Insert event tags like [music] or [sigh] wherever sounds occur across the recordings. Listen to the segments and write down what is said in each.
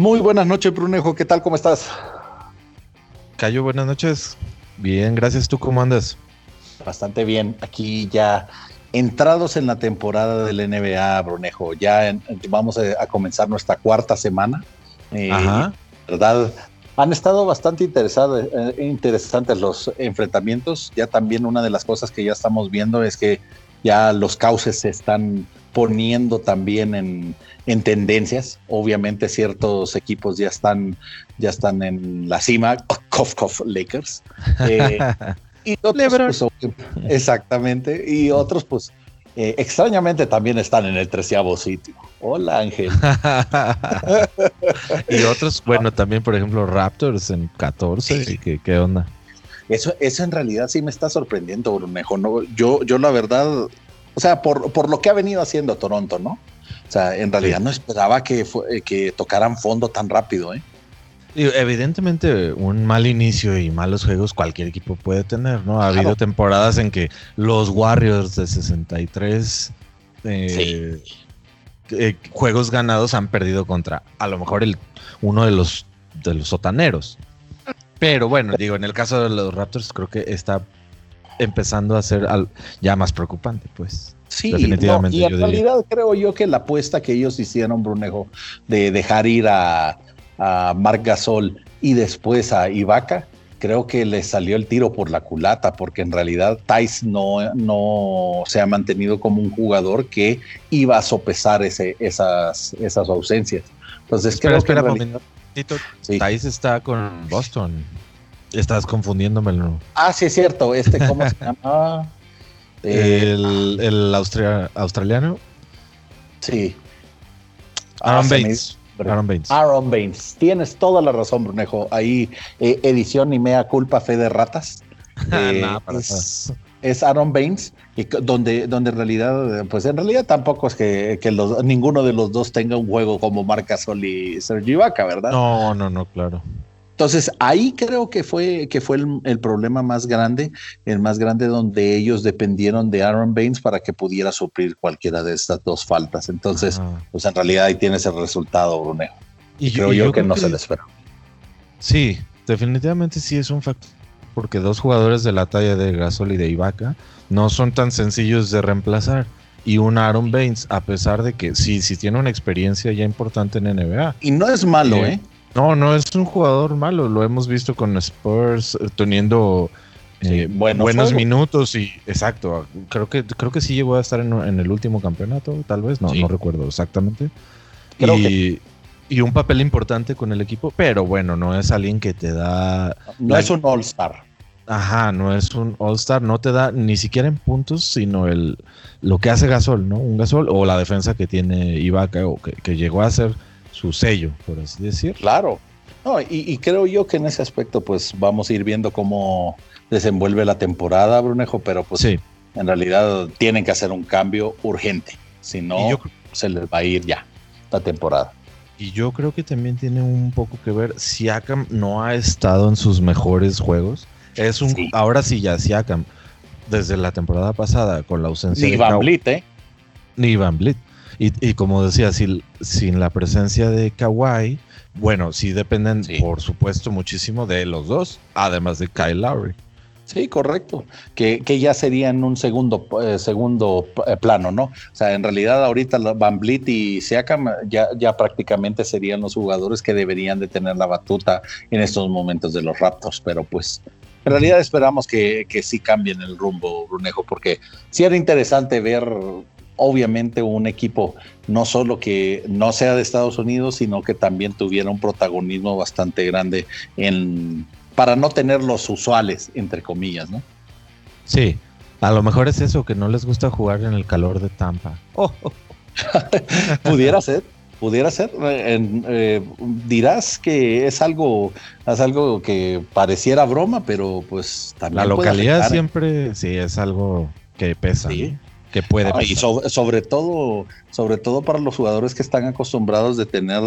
Muy buenas noches, Brunejo. ¿Qué tal? ¿Cómo estás? Cayo, buenas noches. Bien, gracias. ¿Tú cómo andas? Bastante bien. Aquí ya entrados en la temporada del NBA, Brunejo. Ya vamos a, comenzar nuestra cuarta semana. Eh, Ajá. ¿Verdad? Han estado bastante eh, interesantes los enfrentamientos. Ya también una de las cosas que ya estamos viendo es que ya los cauces se están poniendo también en, tendencias. Obviamente ciertos equipos ya están, ya están en la cima, [laughs] Lakers. [laughs] Eh, y otros, pues, exactamente. Y otros, pues, eh, extrañamente también están en el treceavo sitio. Hola Ángel. [laughs] y otros, bueno, también por ejemplo Raptors en 14. ¿Qué, ¿Qué, onda? Eso, eso en realidad sí me está sorprendiendo, Brunejo. No, yo, yo la verdad o sea, por, por lo que ha venido haciendo Toronto, ¿no? O sea, en realidad no esperaba que, eh, que tocaran fondo tan rápido, ¿eh? Evidentemente, un mal inicio y malos juegos cualquier equipo puede tener, ¿no? Ha habido temporadas en que los Warriors de 63 eh, eh, juegos ganados han perdido contra a lo mejor el, uno de los, de los sotaneros. Pero bueno, digo, en el caso de los Raptors creo que está empezando a ser ya más preocupante, pues. Sí, Definitivamente, y en realidad creo yo que la apuesta que ellos hicieron, Brunejo, de dejar ir a, a Marc Gasol y después a Ibaka, creo que le salió el tiro por la culata, porque en realidad Tice no, no se ha mantenido como un jugador que iba a sopesar ese, esas, esas ausencias. Entonces espera, espera, Tice está con Boston. Estás confundiéndomelo. Ah, sí, es cierto. Este, ¿cómo se llama? [laughs] el, el australiano. Sí. Aaron ah, Baines. Aaron Baines. Aaron Baines. Tienes toda la razón, Brunejo. Ahí, eh, edición y mea culpa, fe de ratas. [laughs] Eh, es, Aaron Baines, y donde, donde en realidad, pues en realidad tampoco es que, que los, ninguno de los dos tenga un juego como Marca Sol y Sergio Vaca, ¿verdad? No, no, no, claro. Entonces, ahí creo que fue, que fue el, problema más grande, el más grande donde ellos dependieron de Aaron Baines para que pudiera suplir cualquiera de estas dos faltas. Entonces, pues en realidad ahí tienes el resultado, Brunejo. Y creo yo, que no se le espera. Sí, definitivamente sí es un factor, porque dos jugadores de la talla de Gasol y de Ibaka no son tan sencillos de reemplazar. Y un Aaron Baines, a pesar de que sí, sí tiene una experiencia ya importante en NBA. Y no es malo, ¿eh? ¿eh? No, no es un jugador malo. Lo hemos visto con Spurs eh, teniendo eh, buenos minutos y exacto. Creo que creo que sí llegó a estar en, el último campeonato, tal vez. No, no recuerdo exactamente. y, y, un papel importante con el equipo, pero bueno, no es alguien que te da. No es un All Star. Ajá, no es un All Star, no te da ni siquiera en puntos, sino el lo que hace Gasol, ¿no? Un Gasol o la defensa que tiene Ibaka o que, que llegó a ser su sello, por así decir. Claro. No, y, creo yo que en ese aspecto, pues vamos a ir viendo cómo desenvuelve la temporada, Brunejo, pero pues en realidad tienen que hacer un cambio urgente. Si no, se les va a ir ya la temporada. Y yo creo que también tiene un poco que ver. Siakam no ha estado en sus mejores juegos. Es un, ahora sí ya Siakam, desde la temporada pasada, con la ausencia Ni Van Blit, ¿eh? Ni Van Blit. Y, como decía, sin, sin, la presencia de Kawhi, bueno, sí dependen, por supuesto, muchísimo de los dos, además de Kyle Lowry. Sí, correcto. Que, que ya serían un segundo, eh, segundo eh, plano, ¿no? O sea, en realidad ahorita Van Blit y Siakam ya, ya prácticamente serían los jugadores que deberían de tener la batuta en estos momentos de los Raptors, pero pues en realidad esperamos que, que sí cambien el rumbo, Brunejo, porque sí era interesante ver obviamente un equipo no solo que no sea de Estados Unidos, sino que también tuviera un protagonismo bastante grande en para no tener los usuales, entre comillas, ¿no? Sí, a lo mejor es eso, que no les gusta jugar en el calor de Tampa. [laughs] pudiera ser, pudiera ser. Eh, dirás que es algo, es algo que pareciera broma, pero pues también. La localidad siempre, sí, es algo que pesa. Sí que puede y sobre, todo sobre todo para los jugadores que están acostumbrados de tener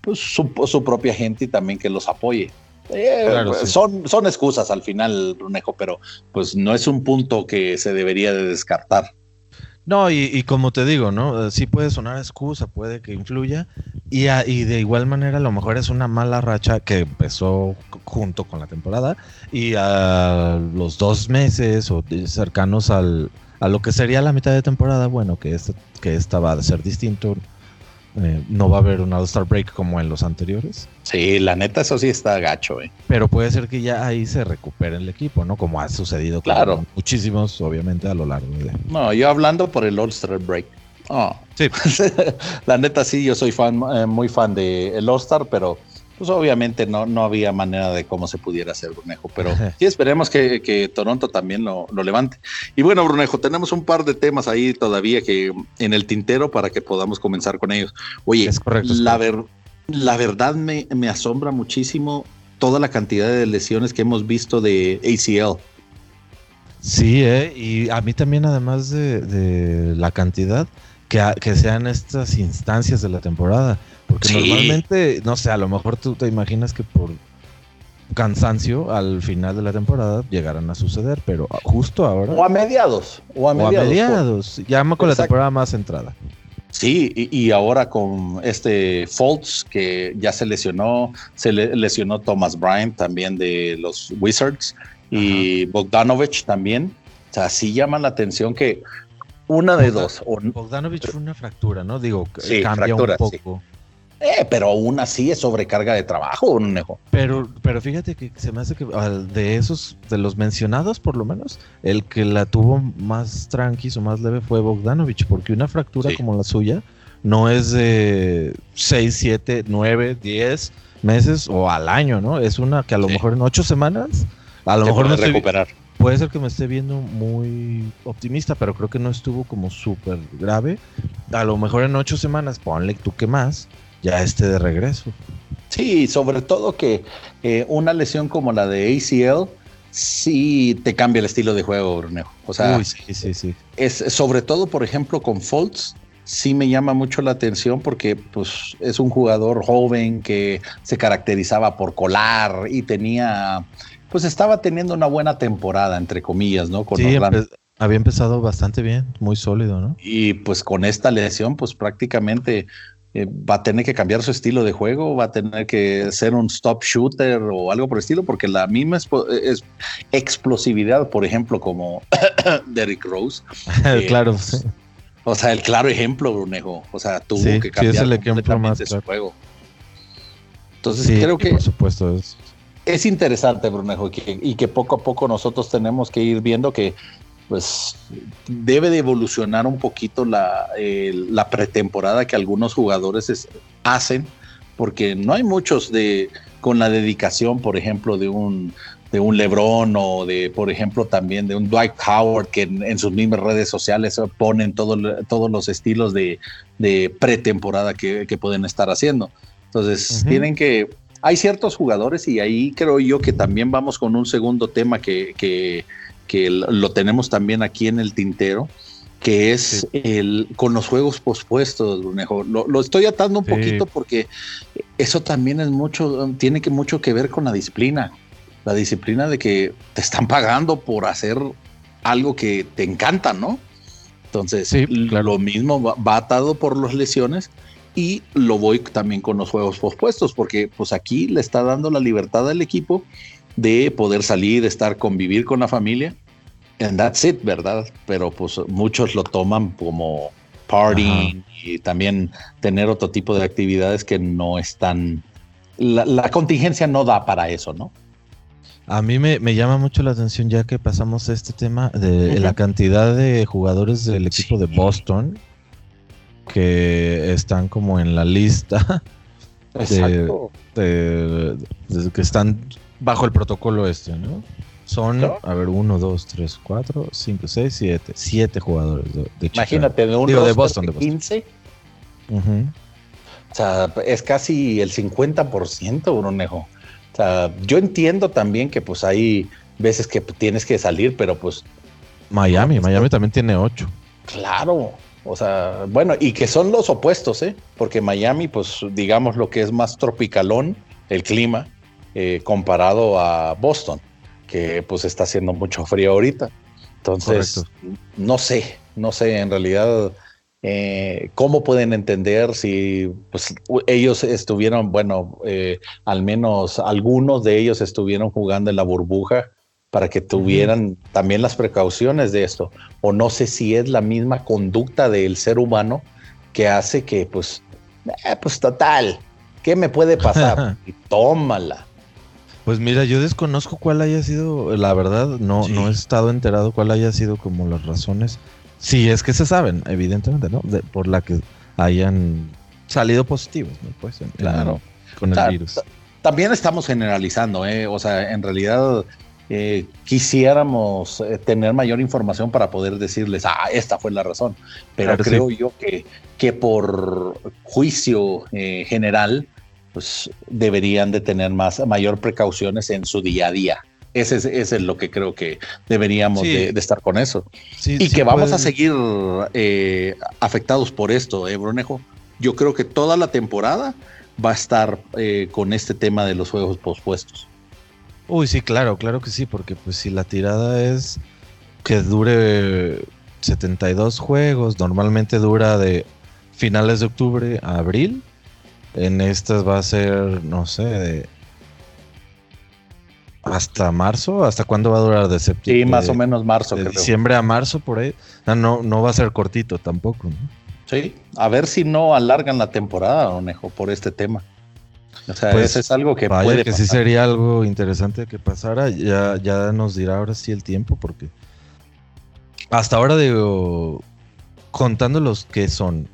pues, su, propia gente y también que los apoye eh, son, son excusas al final Brunejo pero pues no es un punto que se debería de descartar No, y, como te digo, ¿no? Sí puede sonar excusa, puede que influya. Y, y, de igual manera, a lo mejor es una mala racha que empezó junto con la temporada. Y a los dos meses o cercanos al, a lo que sería la mitad de temporada, bueno, que, este, que esta va a ser distinto eh, no va a haber un All-Star Break como en los anteriores. Sí, la neta, eso sí está gacho, eh. Pero puede ser que ya ahí se recupere el equipo, ¿no? Como ha sucedido claro. muchísimos, obviamente, a lo largo de. No, yo hablando por el All-Star Break. Oh. Sí. [laughs] la neta, sí, yo soy fan, eh, muy fan de el All-Star, pero pues obviamente no, no había manera de cómo se pudiera hacer Brunejo, pero sí esperemos que, Toronto también lo, levante. Y bueno, Brunejo, tenemos un par de temas ahí todavía que en el tintero para que podamos comenzar con ellos. Oye, la, la verdad me, asombra muchísimo toda la cantidad de lesiones que hemos visto de ACL. Sí, eh, y a mí también además de, la cantidad, que, que sean estas instancias de la temporada porque normalmente, no sé, a lo mejor tú te imaginas que por cansancio al final de la temporada llegarán a suceder, pero justo ahora. O a mediados. O a mediados. ya con la temporada más centrada. Sí, y, ahora con este Fultz que ya se lesionó, se lesionó Thomas Bryant también de los Wizards y Bogdanovich también. O sea, sí llaman la atención que una de dos. Bogdanovich fue una fractura, ¿no? Digo, cambia un poco. Eh, pero aún así es sobrecarga de trabajo, Nejo. Pero, pero fíjate que se me hace que de esos, de los mencionados por lo menos, el que la tuvo más tranqui o más leve fue Bogdanovich, porque una fractura como la suya no es de 6, 7, 9, 10 meses o al año, ¿no? Es una que a lo mejor en 8 semanas, a lo mejor no recuperar. puede ser que me esté viendo muy optimista, pero creo que no estuvo como súper grave. A lo mejor en 8 semanas, ponle tú que más ya esté de regreso. Sí, sobre todo que eh, una lesión como la de ACL sí te cambia el estilo de juego, Brunejo. O sea, sí, sí, sí. Es, sobre todo, por ejemplo, con Fultz, sí me llama mucho la atención porque pues, es un jugador joven que se caracterizaba por colar y tenía, pues estaba teniendo una buena temporada, entre comillas, ¿no? Con sí, había empezado bastante bien, muy sólido, ¿no? Y pues con esta lesión, pues prácticamente eh, va a tener que cambiar su estilo de juego, va a tener que ser un stop shooter o algo por el estilo, porque la misma es, explosividad, por ejemplo, como [coughs] Derrick Rose. [laughs] claro. O sea, el claro ejemplo, Brunejo. O sea, tuvo que cambiar el completamente su juego. Entonces creo que por supuesto es. es interesante, Brunejo, y que poco a poco nosotros tenemos que ir viendo que pues debe de evolucionar un poquito la, la pretemporada que algunos jugadores hacen, porque no hay muchos de con la dedicación, por ejemplo, de un de un LeBron o de, por ejemplo, también de un Dwight Howard que en, sus mismas redes sociales ponen todos los estilos de, pretemporada que, pueden estar haciendo. Entonces, tienen que, hay ciertos jugadores y ahí creo yo que también vamos con un segundo tema que, que que lo tenemos también aquí en el tintero, que es el con los juegos pospuestos, mejor. Lo, estoy atando un poquito porque eso también es mucho, tiene que mucho que ver con la disciplina. La disciplina de que te están pagando por hacer algo que te encanta, ¿no? Entonces, lo mismo va, atado por las lesiones y lo voy también con los juegos pospuestos, porque pues aquí le está dando la libertad al equipo de poder salir, estar, convivir con la familia. And that's it, ¿verdad? Pero pues muchos lo toman como party y también tener otro tipo de actividades que no están... La, contingencia no da para eso, ¿no? A mí me, llama mucho la atención ya que pasamos a este tema de la cantidad de jugadores del equipo de Boston que están como en la lista de, que están bajo el protocolo este, ¿no? Son, a ver, uno, dos, tres, cuatro, cinco, seis, siete. Siete jugadores de, de Imagínate, de un de Boston, de 15. O sea, es casi el 50%, Brunejo. O sea, yo entiendo también que pues hay veces que tienes que salir, pero pues... Miami, Miami también tiene ocho. Claro, o sea, bueno, y que son los opuestos, ¿eh? Porque Miami, pues digamos lo que es más tropicalón, el clima, eh, comparado a Boston, que pues está haciendo mucho frío ahorita. Entonces, no sé, No sé, en realidad, eh, cómo pueden entender si pues, ellos estuvieron, bueno, eh, al menos algunos de ellos estuvieron jugando en la burbuja para que tuvieran también las precauciones de esto. O no sé si es la misma conducta del ser humano que hace que, pues, eh, pues total, ¿qué me puede pasar? y [laughs] tómala. Pues mira, yo desconozco cuál haya sido, la verdad, no, no he estado enterado cuál haya sido como las razones. Sí, es que se saben, evidentemente, ¿no? por la que hayan salido positivos, ¿no? Pues, claro. con el virus. También estamos generalizando, ¿eh? O sea, en realidad eh, quisiéramos eh, tener mayor información para poder decirles, ah, esta fue la razón. Pero creo yo que, que por juicio eh, general, pues deberían de tener más, mayor precauciones en su día a día. Ese es, es lo que creo que deberíamos de, estar con eso. y que vamos a seguir afectados por esto, ¿eh, Brunejo? Yo creo que toda la temporada va a estar con este tema de los juegos pospuestos. Uy, sí, claro, claro que sí, porque pues si la tirada es que dure 72 juegos, normalmente dura de finales de octubre a abril. En estas va a ser, no sé, de hasta marzo, ¿hasta cuándo va a durar de septiembre? Sí, más o menos marzo, de diciembre a marzo por ahí. No, no, va a ser cortito tampoco, ¿no? Sí, a ver si no alargan la temporada, Onejo, por este tema. O sea, pues, eso es algo que puede que sí sería algo interesante que pasara. Ya, ya nos dirá ahora sí el tiempo, porque hasta ahora digo, contando los que son.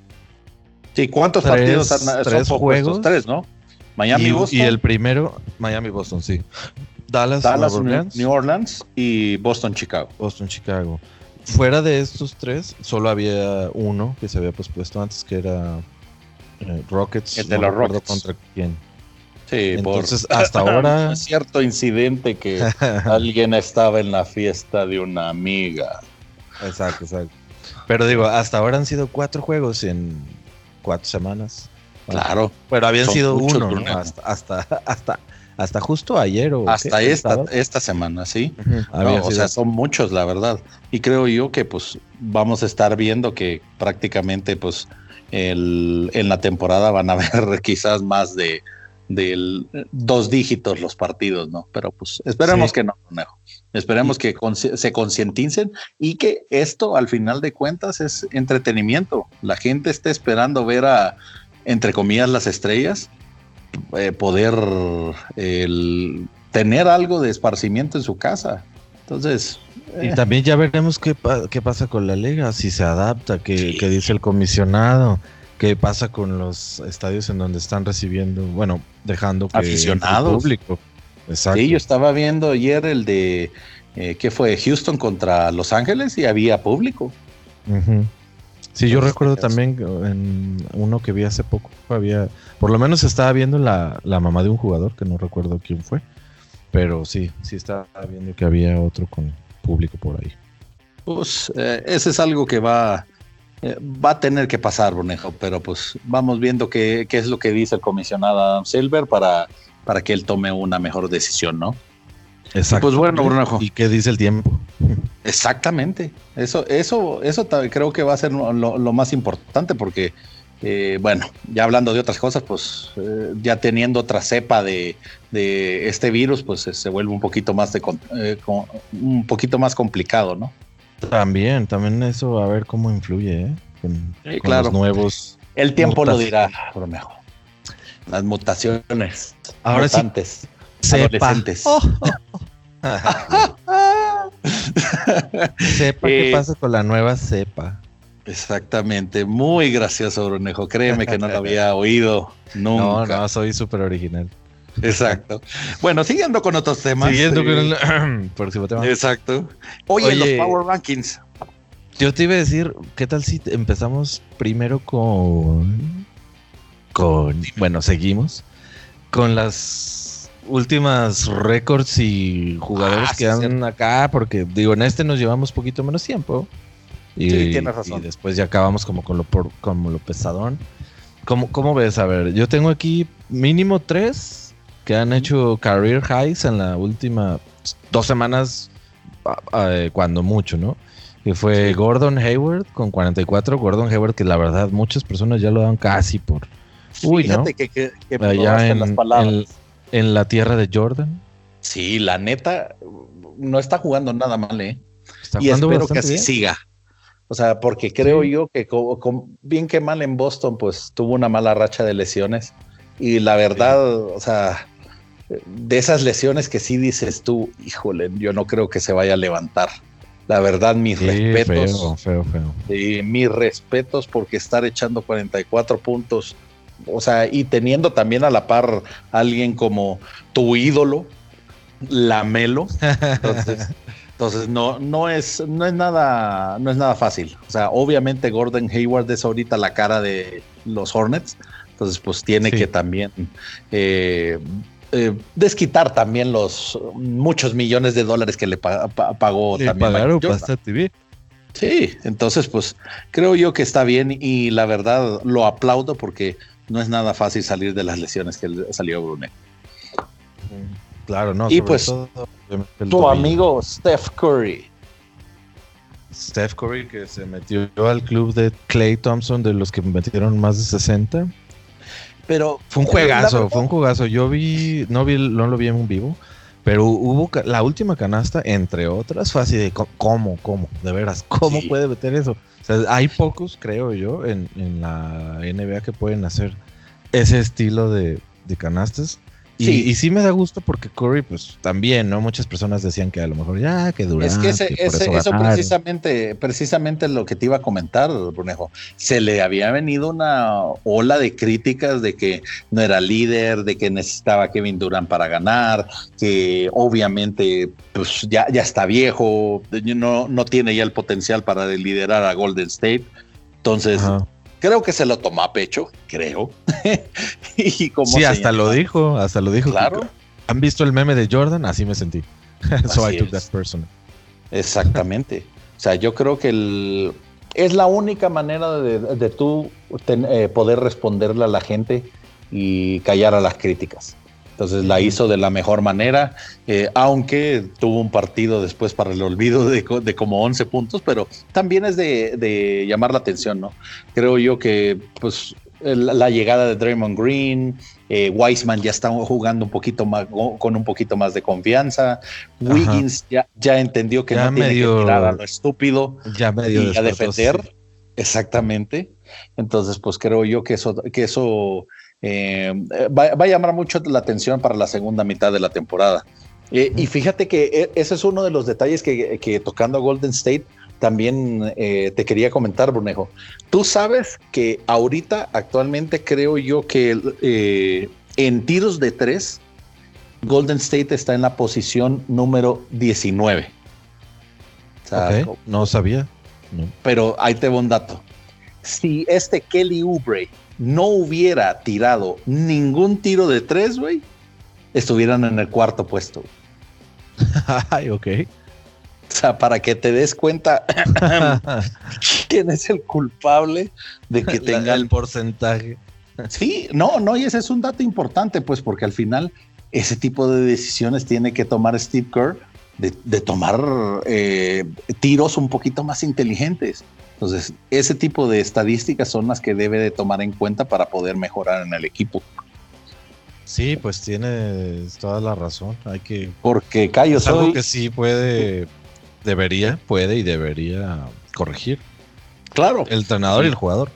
Sí, ¿cuántos partidos han, tres juegos? Tres, ¿no? Miami, y, Boston. Y el primero, Miami, Boston, sí. Dallas, Dallas New, Orleans. y Boston, Chicago. Boston, Chicago. Fuera de estos tres, solo había uno que se había pospuesto antes, que era eh, Rockets. El de los Rockets. ¿Contra quién? Sí, Entonces, hasta [laughs] ahora. cierto incidente que [laughs] alguien estaba en la fiesta de una amiga. Exacto, exacto. Pero digo, hasta ahora han sido cuatro juegos en cuatro semanas. Claro. Pero habían sido uno, hasta, hasta, hasta, hasta, justo ayer o hasta esta, esta semana, sí. o sea, son muchos, la verdad. Y creo yo que pues vamos a estar viendo que prácticamente pues el, en la temporada van a [laughs] haber quizás más de del dos dígitos los partidos, ¿no? Pero pues esperemos que no, no. Esperemos que se concienticen y que esto al final de cuentas es entretenimiento. La gente está esperando ver a, entre comillas, las estrellas, eh, poder tener algo de esparcimiento en su casa. Entonces... Y eh. también ya veremos qué, qué, pasa con la liga, si se adapta, qué, qué dice el comisionado qué pasa con los estadios en donde están recibiendo, bueno, dejando que aficionados público. Exacto. Sí, yo estaba viendo ayer el de eh, ¿qué fue? Houston contra Los Ángeles y había público. Sí, yo recuerdo también en uno que vi hace poco, había, por lo menos estaba viendo la, la mamá de un jugador, que no recuerdo quién fue, pero sí, sí estaba viendo que había otro con público por ahí. Pues eh, ese es algo que va eh, va a tener que pasar, Brunejo, pero pues vamos viendo qué, qué, es lo que dice el comisionado Adam Silver para, para que él tome una mejor decisión, ¿no? Exacto. Pues bueno, Brunejo. ¿Y qué dice el tiempo? Exactamente. Eso, eso, eso creo que va a ser lo, más importante porque, eh, bueno, ya hablando de otras cosas, pues eh, ya teniendo otra cepa de, de este virus, pues se vuelve un poquito más de, un poquito más complicado, ¿no? También, también eso a ver cómo influye, ¿eh? Con, claro. los nuevos. El tiempo lo dirá, mejor. Las mutaciones. Ahora mutantes, sí. Adolescentes. Oh, [laughs] sepa qué eh, pasa con la nueva cepa. Exactamente, muy gracioso, Brunejo. Créeme que no lo había [laughs] oído nunca. No, no, soy súper original. Exacto. Bueno, siguiendo con otros temas. Siguiendo con el [clears throat] próximo tema. Exacto. Oye, los Power Rankings. Yo te iba a decir, ¿qué tal si empezamos primero con. Con. Bueno, seguimos. Con las últimas récords y jugadores ah, que andan acá, porque digo, en este nos llevamos poquito menos tiempo. Y, sí, tienes razón. Y después ya acabamos como con lo, como lo pesadón. ¿Cómo, ¿Cómo ves? A ver, yo tengo aquí mínimo tres que han hecho career highs en la última dos semanas, eh, cuando mucho, ¿no? que fue Gordon Hayward con 44. Gordon Hayward, que la verdad muchas personas ya lo dan casi por. Uy, Fíjate que, que, Allá en, las palabras. En, la tierra de Jordan. Sí, la neta, no está jugando nada mal, ¿eh? y espero que así siga. O sea, porque creo yo que bien que mal en Boston, pues tuvo una mala racha de lesiones. Y la verdad, o sea, de esas lesiones que sí dices tú, híjole, yo no creo que se vaya a levantar. La verdad, mis respetos. Feo, feo, feo. mis respetos porque estar echando 44 puntos, o sea, y teniendo también a la par alguien como tu ídolo, Lamelo. Entonces, [laughs] entonces no, no, es, no, es nada, no es nada fácil. O sea, obviamente Gordon Hayward es ahorita la cara de los Hornets. Entonces, pues tiene que también eh, eh, desquitar también los muchos millones de dólares que le pagó también. Pagaron TV. Sí, entonces pues creo yo que está bien y la verdad lo aplaudo porque no es nada fácil salir de las lesiones que salió Brune. Claro, no. Y pues tu amigo Steph Curry. Steph Curry que se metió al club de Clay Thompson de los que metieron más de 60. Pero fue un juegazo, fue un juegazo. Yo vi, no vi, no lo vi en vivo, pero hubo la última canasta, entre otras, fue así de cómo, cómo, de veras, cómo puede meter eso. Hay pocos, creo yo, en, en, la NBA que pueden hacer ese estilo de, de canastas. Y sí. me da gusto porque Curry, pues también, ¿no? Muchas personas decían que a lo mejor ya, que dura. Es que ese, eso, precisamente, precisamente lo que te iba a comentar, Brunejo. Se le había venido una ola de críticas de que no era líder, de que necesitaba Kevin Durant para ganar, que obviamente pues ya, ya está viejo, no, no tiene ya el potencial para liderar a Golden State. Entonces, Creo que se lo tomó a pecho, creo. [laughs] y como sí, hasta lo dijo, hasta lo dijo. Claro. ¿Han visto el meme de Jordan? Así me sentí. [laughs] so I took that person. Exactamente. o sea, yo creo que el, es la única manera de, tú eh, poder responderle a la gente y callar a las críticas. Entonces la hizo de la mejor manera, eh, aunque tuvo un partido después para el olvido de, como 11 puntos, pero también es de, llamar la atención, ¿no? Creo yo que pues la llegada de Draymond Green, eh, Wiseman ya está jugando un poquito más, con un poquito más de confianza. Wiggins ya, ya, entendió que no tiene que tirar a lo estúpido ya medio y a defender. Exactamente. Entonces, pues creo yo que eso, que eso eh, va, a llamar mucho la atención para la segunda mitad de la temporada. Eh, y fíjate que e, ese es uno de los detalles que, tocando a Golden State también eh, te quería comentar, Brunejo. Tú sabes que ahorita, actualmente, creo yo que en tiros de tres, Golden State está en la posición número 19. no sabía. Pero ahí te voy un dato. Si este Kelly Oubre no hubiera tirado ningún tiro de tres, güey, estuvieran en el cuarto puesto. [laughs] Ay, ok. O sea, para que te des cuenta [laughs] quién es el culpable de que tenga el porcentaje. Sí, no, no, y ese es un dato importante, pues, porque al final ese tipo de decisiones tiene que tomar Steve Kerr, de, tomar eh, tiros un poquito más inteligentes. Entonces, ese tipo de estadísticas son las que debe de tomar en cuenta para poder mejorar en el equipo. Sí, pues tienes toda la razón. Hay que. Porque Cayo es algo que sí puede, debería, puede y debería corregir. Claro. El entrenador y el jugador.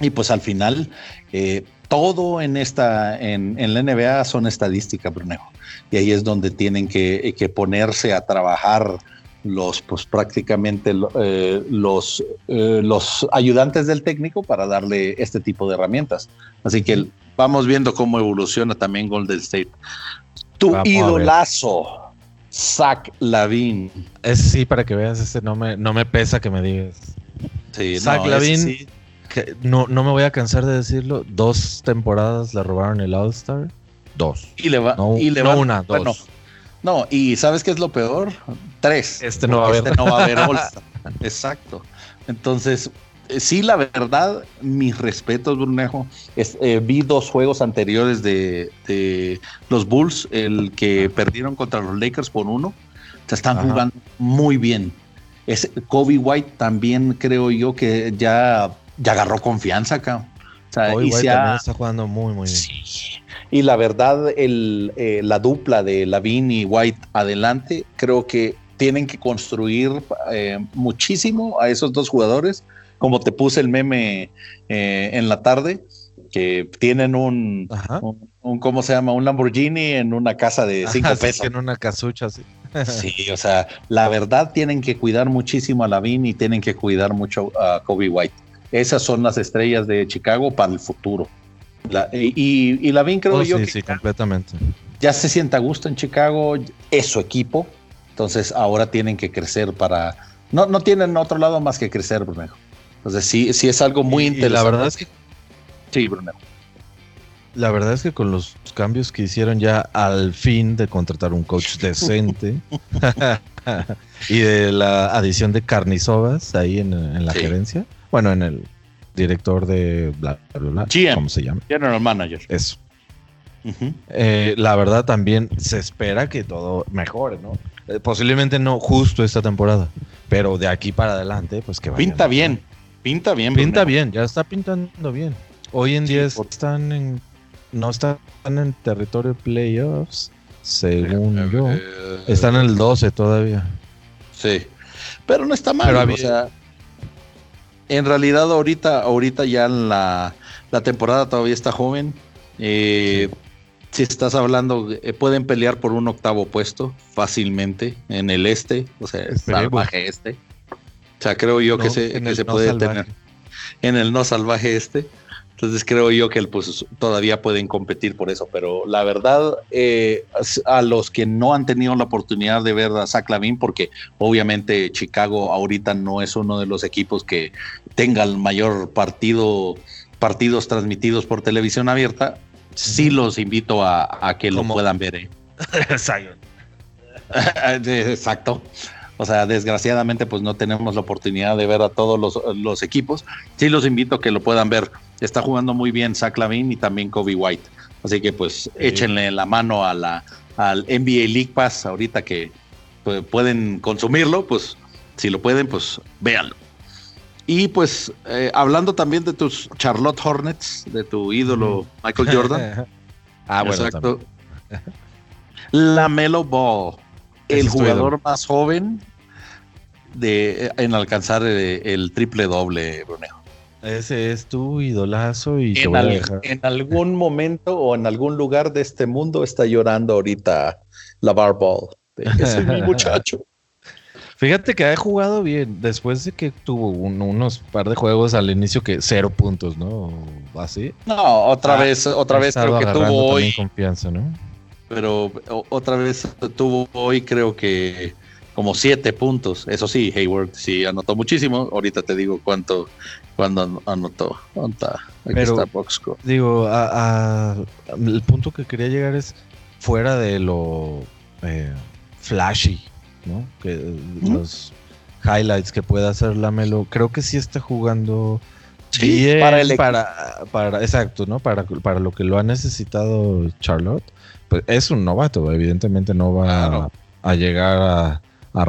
Y pues al final, eh, todo en esta, en, la NBA son estadísticas, Brunejo. Y ahí es donde tienen que, que ponerse a trabajar los pues prácticamente eh, los, eh, los ayudantes del técnico para darle este tipo de herramientas. Así que vamos viendo cómo evoluciona también Golden State. Tu idolazo, Zach Lavin. Es sí, para que veas, este no me, no me pesa que me digas. Sí, Zach Lavin, que no, no me voy a cansar de decirlo, dos temporadas le robaron el All-Star. Dos. Y le va, no, y le una, dos. No, y ¿sabes qué es lo peor? Tres. Este no va a haber. Este no va a haber bolsa. [laughs] Exacto. Entonces, eh, sí, la verdad, mis respetos, Brunejo. Eh, vi dos juegos anteriores de, los Bulls, el que perdieron contra los Lakers por uno. Se están jugando muy bien. Es, Kobe White también creo yo que ya, ya agarró confianza acá. Kobe White también está jugando muy, muy bien. Sí. Y la verdad, el, eh, la dupla de Lavin y White adelante, creo que tienen que construir eh, muchísimo a esos dos jugadores. Como te puse el meme eh, en la tarde, que tienen un, un, ¿cómo se llama? Un Lamborghini en una casa de cinco pesos. en una casucha, sí. sí, o sea, la verdad tienen que cuidar muchísimo a Lavin y tienen que cuidar mucho a Kobe White. Esas son las estrellas de Chicago para el futuro. Y, y Lavin creo oh, yo sí, sí, completamente. ya se sienta a gusto en Chicago, es su equipo, entonces ahora tienen que crecer para... No, no tienen otro lado más que crecer, Bruno. Entonces sí, sí es algo muy interesante. la verdad es que Sí, Bruno. La verdad es que con los cambios que hicieron ya al fin de contratar un coach [laughs] decente [laughs] y de la adición de Carnizovas ahí en, la gerencia, bueno, en el director de bla, bla, ¿cómo se llama? General Manager. Eso. Eh, la verdad también se espera que todo mejore, ¿no? Eh, posiblemente no justo esta temporada, pero de aquí para adelante, pues que Pinta bien, pinta bien. Pinta bien, ya está pintando bien. Hoy en día están en. No están en territorio playoffs, según yo. Están en el 12 todavía. Sí. Pero no está mal. o sea, en realidad, ahorita, ahorita ya la, la temporada todavía está joven. Eh, si estás hablando, eh, pueden pelear por un octavo puesto fácilmente en el este, o sea, salvaje este. O sea, creo yo que se, que se puede tener en el no salvaje este. Entonces creo yo que pues, todavía pueden competir por eso, pero la verdad, eh, a los que no han tenido la oportunidad de ver a Zach Lavin, porque obviamente Chicago ahorita no es uno de los equipos que tenga el mayor partido, partidos transmitidos por televisión abierta, sí los invito a, que lo puedan ver. [laughs] [laughs] ¿eh? Exacto. O sea, desgraciadamente, pues no tenemos la oportunidad de ver a todos los, equipos. Sí los invito a que lo puedan ver. Está jugando muy bien Zach Lavin y también Kobe White. Así que pues échenle la mano a la, al NBA League Pass ahorita que pues, pueden consumirlo, pues si lo pueden, pues véanlo. Y pues eh, hablando también de tus Charlotte Hornets, de tu ídolo Michael Jordan. [laughs] ah, bueno. Exacto. La Melo Ball el jugador más joven de, en alcanzar el, triple doble, Brunejo. Ese es tu idolazo y en, en algún momento o en algún lugar de este mundo está llorando ahorita la Barball. Ese es [laughs] mi muchacho. Fíjate que ha jugado bien después de que tuvo unos par de juegos al inicio que cero puntos, ¿no? Así. No, otra vez, otra vez creo que tuvo hoy. confianza, ¿no? pero otra vez tuvo hoy creo que como siete puntos. Eso sí, Hayward sí anotó muchísimo. Ahorita te digo cuánto cuando anotó. Aquí está Digo, el punto que quería llegar es fuera de lo eh, flashy, ¿no? Que los highlights que pueda hacer la Melo, creo que sí está jugando bien para, el para, para, exacto, ¿no? Para, para lo que lo ha necesitado Charlotte. Pues, es un novato, evidentemente no va a, llegar a,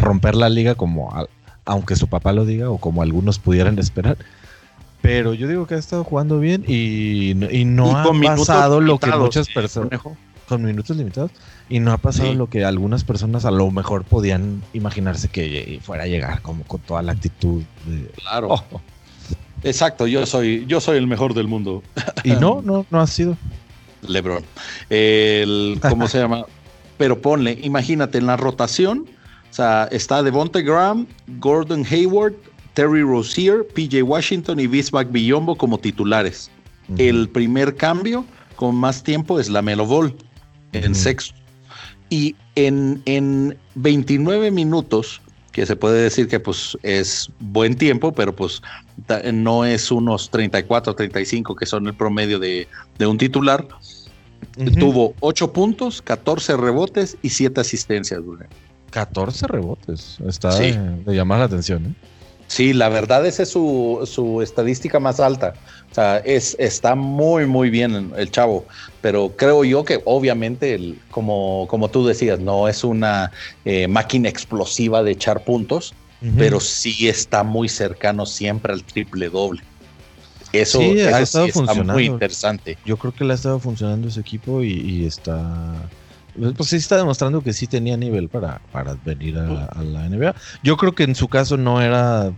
romper la liga como aunque su papá lo diga o como algunos pudieran esperar. Pero yo digo que ha estado jugando bien y, no ha pasado lo que muchas personas con minutos limitados y no ha pasado lo que algunas personas a lo mejor podían imaginarse que fuera a llegar como con toda la actitud claro oh. exacto yo soy yo soy el mejor del mundo y no no no ha sido LeBron. El, ¿Cómo se llama? [laughs] Pero ponle, imagínate, en la rotación, o sea, está Devonte Graham, Gordon Hayward, Terry Rozier, PJ Washington y Bismack Billombo como titulares. El primer cambio con más tiempo es la Melo Ball en sexto. Y en, en 29 minutos, que se puede decir que pues es buen tiempo, pero pues no es unos 34, 35 que son el promedio de, un titular. Tuvo 8 puntos, 14 rebotes y 7 asistencias. 14 rebotes. Está de, llamar la atención. ¿eh? Sí, la verdad esa es su, su estadística más alta. O sea, es, está muy, muy bien el chavo. Pero creo yo que obviamente, el, como, como tú decías, no es una eh, máquina explosiva de echar puntos, pero sí está muy cercano siempre al triple doble. Eso, sí, ha estado funcionando. muy interesante. Yo creo que le ha estado funcionando ese equipo y, está. Pues sí está demostrando que sí tenía nivel para, para venir a, la NBA. Yo creo que en su caso no era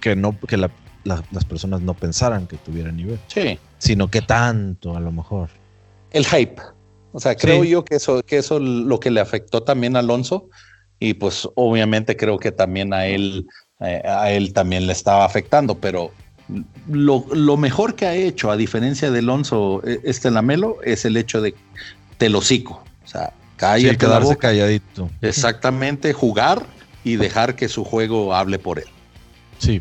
que no que las personas no pensaran que tuviera nivel. Sí. Sino que tanto, a lo mejor. El hype. O sea, creo yo que eso, que eso lo que le afectó también a Alonso. Y pues obviamente creo que también a él, eh, a él también le estaba afectando, pero lo, mejor que ha hecho, a diferencia de Alonso, e, este Lamelo, es el hecho de telocico. O sea, cállate quedarse calladito. Exactamente, jugar y dejar que su juego hable por él. Sí.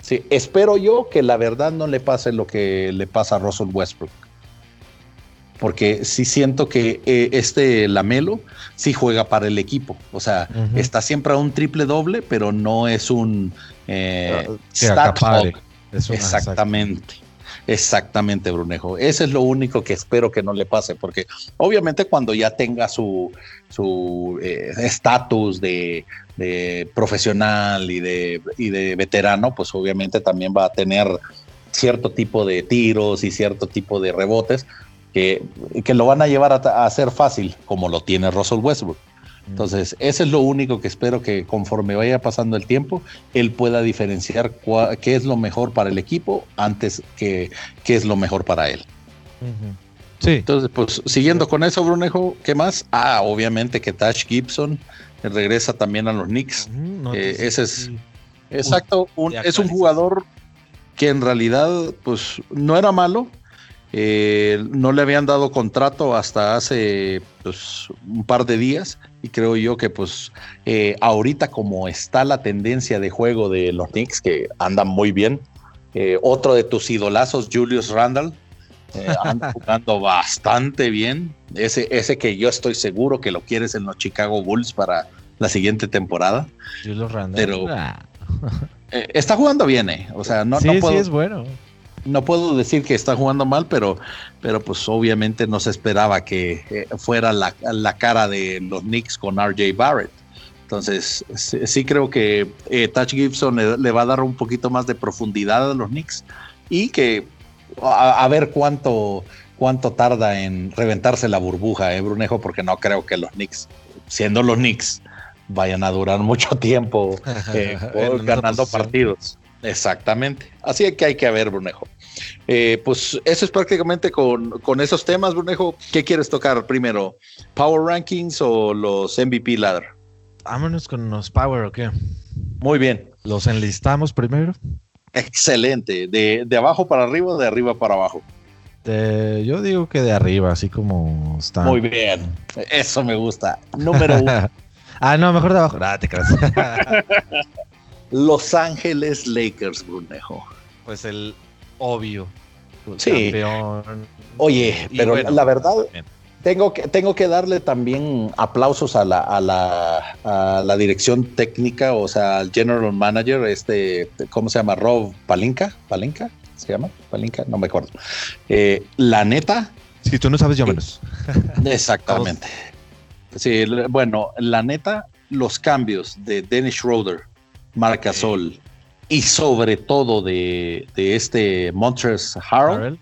Sí, espero yo que la verdad no le pase lo que le pasa a Russell Westbrook. Porque sí siento que eh, este Lamelo sí juega para el equipo. O sea, está siempre a un triple doble, pero no es un eh, stat Exactamente. Exactamente, Brunejo. Ese es lo único que espero que no le pase, porque obviamente cuando ya tenga su eh, estatus de, profesional y de, de veterano, pues obviamente también va a tener cierto tipo de tiros y cierto tipo de rebotes que, que lo van a llevar a, a ser fácil, como lo tiene Russell Westbrook. Entonces, eso es lo único que espero que conforme vaya pasando el tiempo, él pueda diferenciar qué es lo mejor para el equipo antes que qué es lo mejor para él. Sí. Entonces, pues siguiendo con eso, Brunejo, ¿qué más? Ah, obviamente que Tash Gibson regresa también a los Knicks. Eh, ese es, exacto, es un jugador que en realidad, pues no era malo, eh, no le habían dado contrato hasta hace pues, un par de días y creo yo que pues eh, ahorita como está la tendencia de juego de los Knicks que andan muy bien, eh, otro de tus idolazos, Julius Randall, [laughs] anda jugando bastante bien. Ese, ese que yo estoy seguro que lo quieres en los Chicago Bulls para la siguiente temporada. Julius Randall. Pero está jugando bien, O sea, no, no puedo, sí es bueno no puedo decir que está jugando mal, pero, pero pues obviamente no se esperaba que eh, fuera la, cara de los Knicks con RJ Barrett. Entonces, sí, creo que eh, Touch Gibson le, va a dar un poquito más de profundidad a los Knicks y que a, ver cuánto, cuánto tarda en reventarse la burbuja, ¿eh, Brunejo? Porque no creo que los Knicks, siendo los Knicks, vayan a durar mucho tiempo [laughs] eh, ganando partidos. Exactamente. Así que hay que ver, Brunejo. Eh, pues eso es prácticamente con, esos temas, Brunejo. ¿Qué quieres tocar primero? ¿Power Rankings o los MVP Ladder? Vámonos con los Power, ¿o qué? Muy bien. ¿Los enlistamos primero? Excelente. ¿De, abajo para arriba o de arriba para abajo? yo digo que de arriba, así como está. Muy bien. Eso me gusta. Número uno. [laughs] ah, no, mejor de abajo. Ah, te creas. [laughs] Los Ángeles Lakers, Brunejo. Pues el obvio. Sí. Oye, pero la verdad, tengo que, tengo que darle también aplausos a la, a la, a la dirección técnica, o sea, al general manager, este, ¿cómo se llama? Rob Palinka, Palinka, ¿se llama? Palinka, no me acuerdo. Eh, la neta. Si tú no sabes, llámanos. [laughs] Exactamente. sí, bueno, la neta, los cambios de Dennis Schroeder Marca Sol y sobre todo de, este Montres Harold.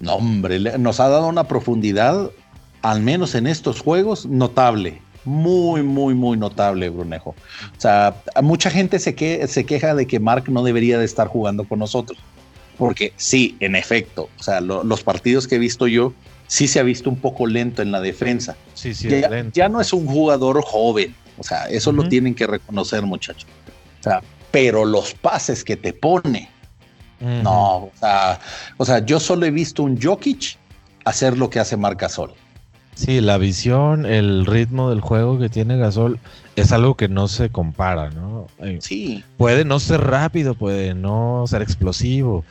No, hombre, nos ha dado una profundidad, al menos en estos juegos, notable. Muy, muy, muy notable, Brunejo. O sea, mucha gente se, que, se queja de que Mark no debería de estar jugando con nosotros. Porque sí, en efecto, o sea, los partidos que he visto yo, sí se ha visto un poco lento en la defensa. Sí, sí, ya, ya no es un jugador joven. O sea, eso lo tienen que reconocer, muchachos pero los pases que te pone, no, o sea, yo solo he visto un Jokic hacer lo que hace Marc Gasol. Sí, la visión, el ritmo del juego que tiene Gasol es algo que no se compara, ¿no? Eh, sí. Puede no ser rápido, puede no ser explosivo,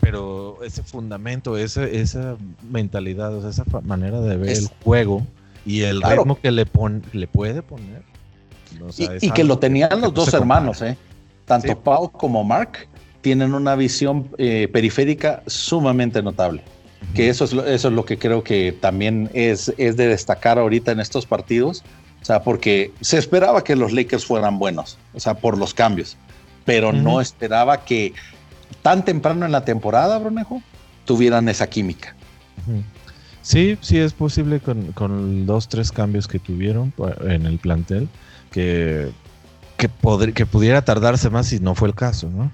pero ese fundamento, ese, esa mentalidad, o sea, esa manera de ver el juego y el ritmo que le, le puede poner y, que lo tenían los dos hermanos, ¿eh? Tanto Pau como Mark tienen una visión eh, periférica sumamente notable. Que eso es, lo, eso es lo que creo que también es, es de destacar ahorita en estos partidos. O sea, porque se esperaba que los Lakers fueran buenos, o sea, por los cambios, pero no esperaba que tan temprano en la temporada, Brunejo, tuvieran esa química. Sí, sí es posible con, con dos, tres cambios que tuvieron en el plantel, que, que, que pudiera tardarse más si no fue el caso, ¿no?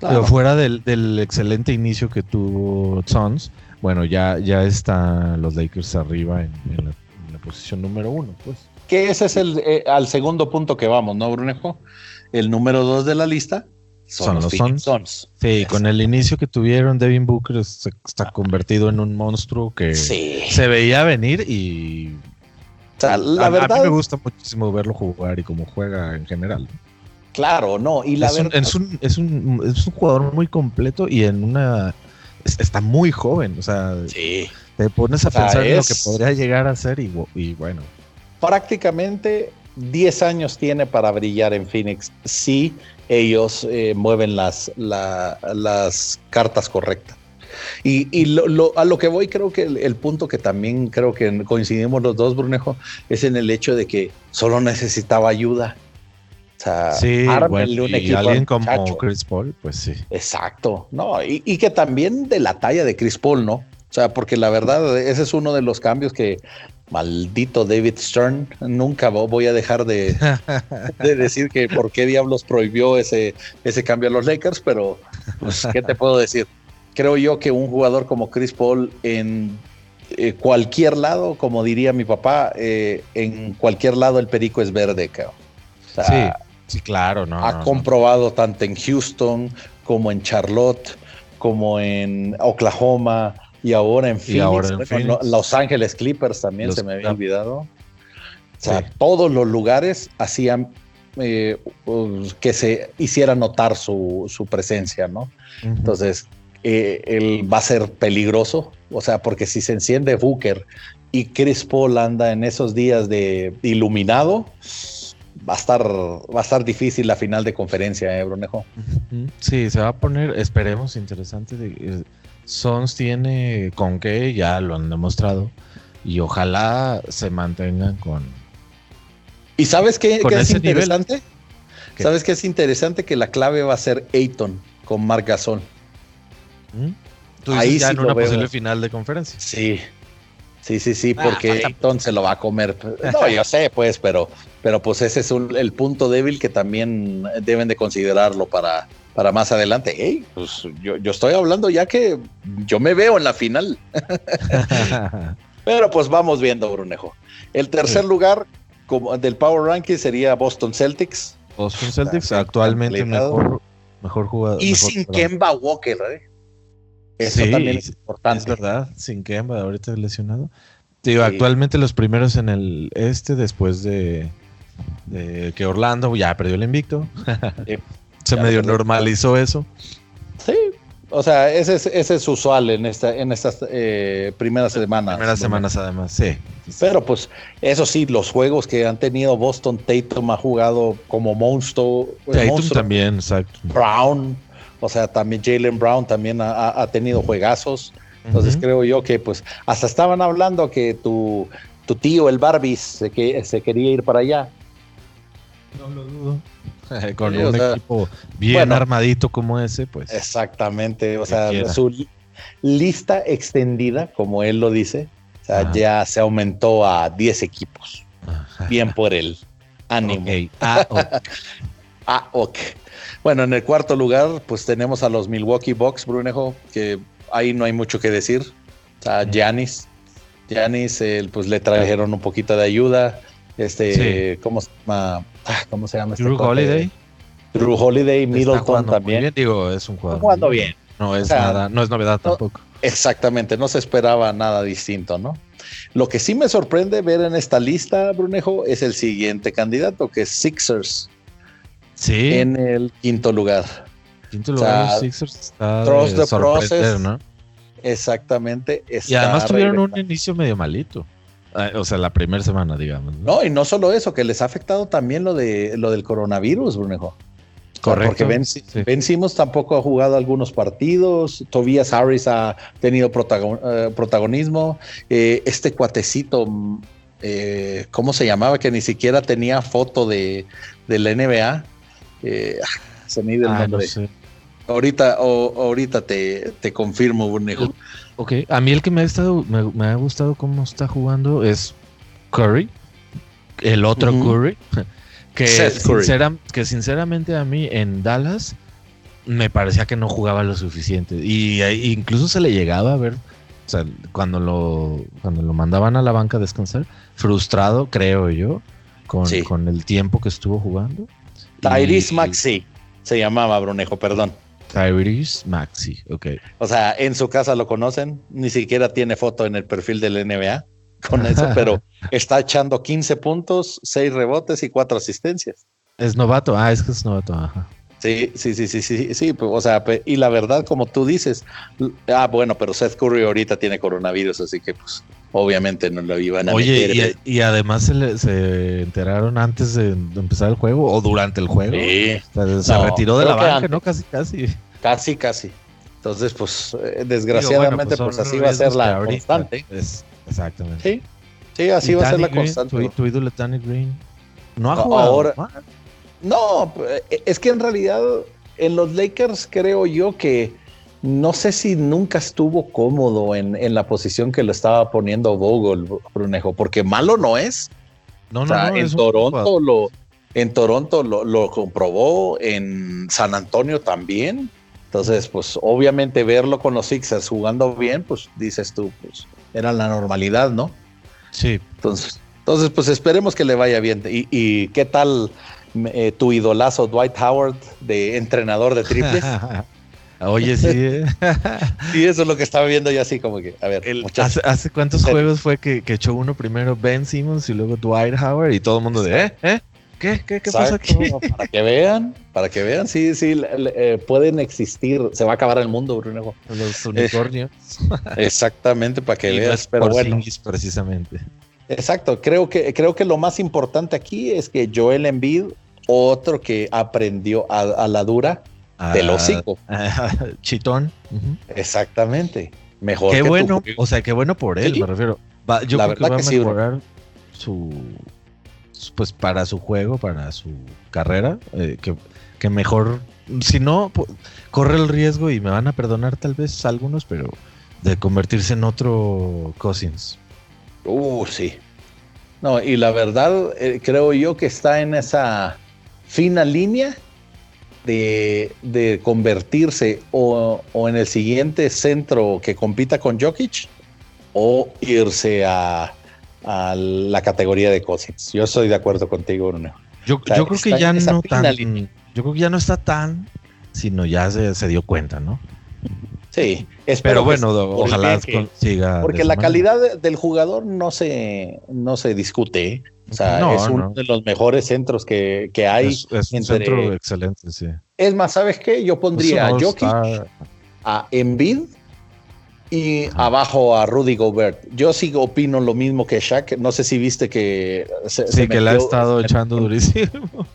Pero fuera del, excelente inicio que tuvo Suns, bueno, ya, ya están los Lakers arriba en, la, posición número uno, pues. Que ese es el eh, al segundo punto que vamos, ¿no, Brunejo? El número dos de la lista son, los, Suns. Sí, con el inicio que tuvieron, Devin Booker está convertido en un monstruo que se veía venir y. la verdad. A mí me gusta muchísimo verlo jugar y cómo juega en general. Claro, no. Y la es, un, es, un, es, un, es, un, jugador muy completo y en una. Está muy joven. O sea, te pones a pensar en lo que podría llegar a ser y, y bueno. Prácticamente 10 años tiene para brillar en Phoenix si ellos eh, mueven las, las cartas correctas. Y, a lo que voy, creo que el, punto que también creo que coincidimos los dos, Brunejo, es en el hecho de que solo necesitaba ayuda. O sea, sí, un y alguien como Chris Paul, pues sí. Exacto, no, y, y, que también de la talla de Chris Paul, ¿no? O sea, porque la verdad, ese es uno de los cambios que maldito David Stern, nunca voy a dejar [laughs] de, decir que por qué diablos prohibió ese, ese cambio a los Lakers, pero pues, ¿qué te puedo decir? Creo yo que un jugador como Chris Paul en eh, cualquier lado, como diría mi papá, eh, en cualquier lado el perico es verde, cabrón. sí, sí, claro, no. Ha comprobado tanto en Houston como en Charlotte, como en Oklahoma, y ahora en Phoenix, Los Ángeles Clippers también se me había olvidado. O sea, todos los lugares hacían eh, que se hiciera notar su, presencia, ¿no? Entonces, eh, él va a ser peligroso, o sea, porque si se enciende Booker y Chris Paul anda en esos días de iluminado, va a estar, va a estar difícil la final de conferencia, ¿eh, Brunejo? Sí, se va a poner, esperemos, interesante. De, Sons tiene con qué, ya lo han demostrado. Y ojalá se mantengan con. ¿Y sabes qué, es interesante? ¿Sabes qué es interesante? Que la clave va a ser Ayton con Marc Gasol. ¿Mm? Ahí ya en una posible final de conferencia. Sí. Sí, sí, sí, porque ah, Ayton se lo va a comer. No, yo sé, pues, pero, pero pues ese es el punto débil que también deben de considerarlo para, para más adelante. Hey, pues yo, estoy hablando ya que yo me veo en la final. [laughs] Pero pues vamos viendo, Brunejo. El tercer lugar como del Power Ranking sería Boston Celtics. Boston Celtics, actualmente mejor, mejor jugador. Y sin Kemba Walker, ¿eh? Eso también es importante. Es verdad, sin Kemba, ahorita lesionado. Digo, actualmente los primeros en el este, después de, de que Orlando ya perdió el invicto. [laughs] Se medio normalizó eso. Sí, o sea, ese es, ese es usual en, esta, en estas eh, primeras semanas. Primeras semanas además, sí. Pero pues eso sí, los juegos que han tenido Boston, Tatum ha jugado como monstruo. Tatum también, exacto. Brown, o sea, también Jalen Brown también ha, tenido juegazos. Entonces creo yo que pues hasta estaban hablando que tu, tu tío, el Barbies, se, que, se quería ir para allá. No lo dudo. [laughs] Con un equipo bien armadito como ese, pues. Exactamente. O sea, su lista extendida, como él lo dice, o sea, ya se aumentó a 10 equipos. Bien por él. [laughs] Ánimo. Ah, ah, ok. Bueno, en el cuarto lugar, pues tenemos a los Milwaukee Bucks, Brunejo, que ahí no hay mucho que decir. Sea, Giannis. Giannis, pues le trajeron un poquito de ayuda. Este, ¿cómo se llama? Ah, ¿Cómo se llama? Este Drew Holiday. Drew Holiday, Middleton también. Digo, es un jugador. jugando bien. No es nada, no es novedad tampoco. Exactamente, no se esperaba nada distinto, ¿no? Lo que sí me sorprende ver en esta lista, Brunejo, es el siguiente candidato, que es Sixers. Sí. En el quinto lugar. Quinto lugar, Sixers está de process, ¿no? Exactamente. Y además tuvieron un inicio medio malito. Ah, o sea, la primera semana, digamos. ¿no? y no solo eso, que les ha afectado también lo de lo del coronavirus, Brunejo. Correcto. Porque vencimos tampoco ha jugado algunos partidos. Tobias Harris ha tenido eh, protagonismo. Eh, este cuatecito, eh, ¿cómo se llamaba? Que ni siquiera tenía foto de, la NBA. Se me dio el ah, nombre. Ahorita, ahorita te, te confirmo, Brunejo. Ok, a mí el que me ha, estado, me, ha gustado cómo está jugando es Curry, el otro Curry, [laughs] que, que sinceramente a mí en Dallas me parecía que no jugaba lo suficiente y incluso se le llegaba a ver, o sea, cuando lo, cuando lo mandaban a la banca a descansar, frustrado, creo yo, con, con el tiempo que estuvo jugando. Tyrese Maxi se llamaba Brunejo, perdón. Tyrese Maxi, ok. O sea, en su casa lo conocen, ni siquiera tiene foto en el perfil del NBA con eso, [laughs] pero está echando 15 puntos, 6 rebotes y 4 asistencias. Es novato, ah, es que es novato, ajá. Sí, sí, sí, sí, sí, sí, pues, o sea, y la verdad, como tú dices, ah, bueno, pero Seth Curry ahorita tiene coronavirus, así que pues obviamente no lo iban a Oye, meter. Y, y además se, se, enteraron antes de, empezar el juego o durante el juego. Sí. se retiró de la banca, ¿no? Casi, casi. Casi, casi. Entonces, pues, eh, desgraciadamente, pues, pues así va a ser la constante. exactamente. Sí, sí, así va a ser la constante. Tu, ídolo Danny Green. No ha jugado. Ahora, no, eh, es que en realidad en los Lakers creo yo que no sé si nunca estuvo cómodo en, en la posición que lo estaba poniendo Vogel, Brunejo, porque malo no es. No, no, no, en Toronto lo, en Toronto lo, lo, comprobó, en San Antonio también. Entonces, pues obviamente verlo con los Sixers jugando bien, pues dices tú, pues era la normalidad, ¿no? Sí. Entonces, entonces pues esperemos que le vaya bien. ¿Y, y qué tal eh, tu idolazo Dwight Howard de entrenador de triples? [laughs] Oye, sí. ¿eh? [laughs] sí, eso es lo que estaba viendo yo así como que, a ver. hace, cuántos juegos fue que, que, echó uno primero Ben Simmons y luego Dwight Howard y todo el mundo de, ¿eh? ¿Eh? ¿Qué? ¿Qué, qué pasa aquí? Para que vean, para que vean, sí, sí, eh, pueden existir. Se va a acabar el mundo, Bruno. Los unicornios. [laughs] exactamente, para que vean. pero bueno. precisamente. Exacto, creo que, creo que lo más importante aquí es que Joel Embiid, otro que aprendió a, la dura del hocico. [laughs] chitón. Exactamente. Mejor. Qué bueno, o sea, qué bueno por él, me refiero. yo creo que va a mejorar su pues para su juego, para su carrera, eh, que, que, mejor, si no, corre el riesgo y me van a perdonar tal vez algunos, pero de convertirse en otro Cousins. Uh, sí. No, y la verdad, eh, creo yo que está en esa fina línea de, de convertirse o, o, en el siguiente centro que compita con Jokic o irse a, a la categoría de Cousins. Yo estoy de acuerdo contigo, Bruno. Yo, creo que ya no tan, yo creo que ya no está tan, sino ya se, dio cuenta, ¿no? Sí, pero bueno, ojalá consiga. Porque la calidad del jugador no se, no se discute. O sea, es uno de los mejores centros que, hay. Es, un centro excelente, sí. Es más, ¿sabes qué? Yo pondría a Jokic, a Embiid y abajo a Rudy Gobert. Yo sí opino lo mismo que Shaq. No sé si viste que. sí, que le ha estado [laughs] echando durísimo.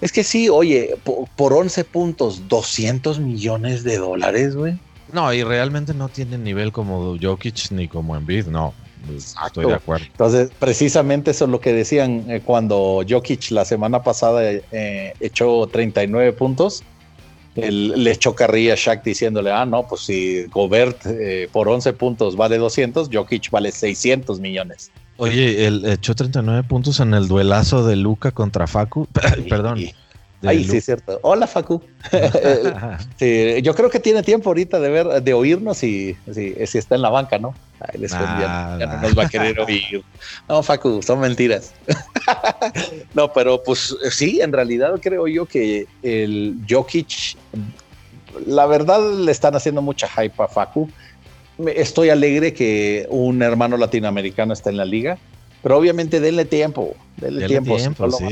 Es que sí, oye, por, 11 puntos, 200 millones de dólares, güey. No, y realmente no tiene nivel como Jokic ni como Embiid, no. Estoy de acuerdo. Entonces, precisamente eso es lo que decían eh, cuando Jokic la semana pasada eh, echó 39 puntos le echó carrilla a Shaq diciéndole, ah, no, pues si Gobert eh, por 11 puntos vale 200, Jokic vale 600 millones. Oye, él echó 39 puntos en el duelazo de Luca contra Facu. [laughs] Perdón. Ahí sí, cierto. Hola, Facu. [laughs] sí, yo creo que tiene tiempo ahorita de ver, de oírnos y si, está en la banca, ¿no? Les ya, no nos va a querer oír. No, Facu, son mentiras. [laughs] no, pero pues sí, en realidad creo yo que el Jokic, la verdad le están haciendo mucha hype a Facu. Estoy alegre que un hermano latinoamericano está en la liga, pero obviamente denle tiempo, denle, tiempo, tiempo sí,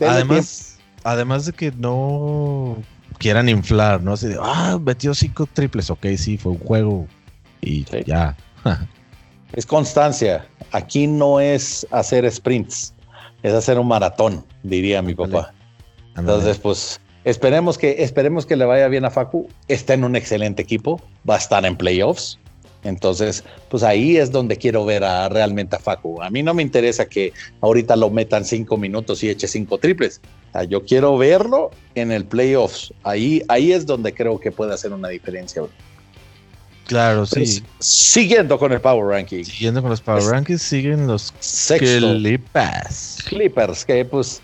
Además, además de que no quieran inflar, ¿no? Así de, ah, metió cinco triples, ok, sí, fue un juego y ya. Es constancia. Aquí no es hacer sprints, es hacer un maratón, diría mi papá. Entonces, pues esperemos que, esperemos que le vaya bien a Facu. Está en un excelente equipo, va a estar en playoffs. Entonces, pues ahí es donde quiero ver a, realmente a Facu. A mí no me interesa que ahorita lo metan cinco minutos y eche cinco triples. Yo quiero verlo en el playoffs. Ahí, ahí es donde creo que puede hacer una diferencia. Claro, sí. siguiendo con el Power Ranking. Siguiendo con los Power Rankings, siguen los Clippers. Clippers, que pues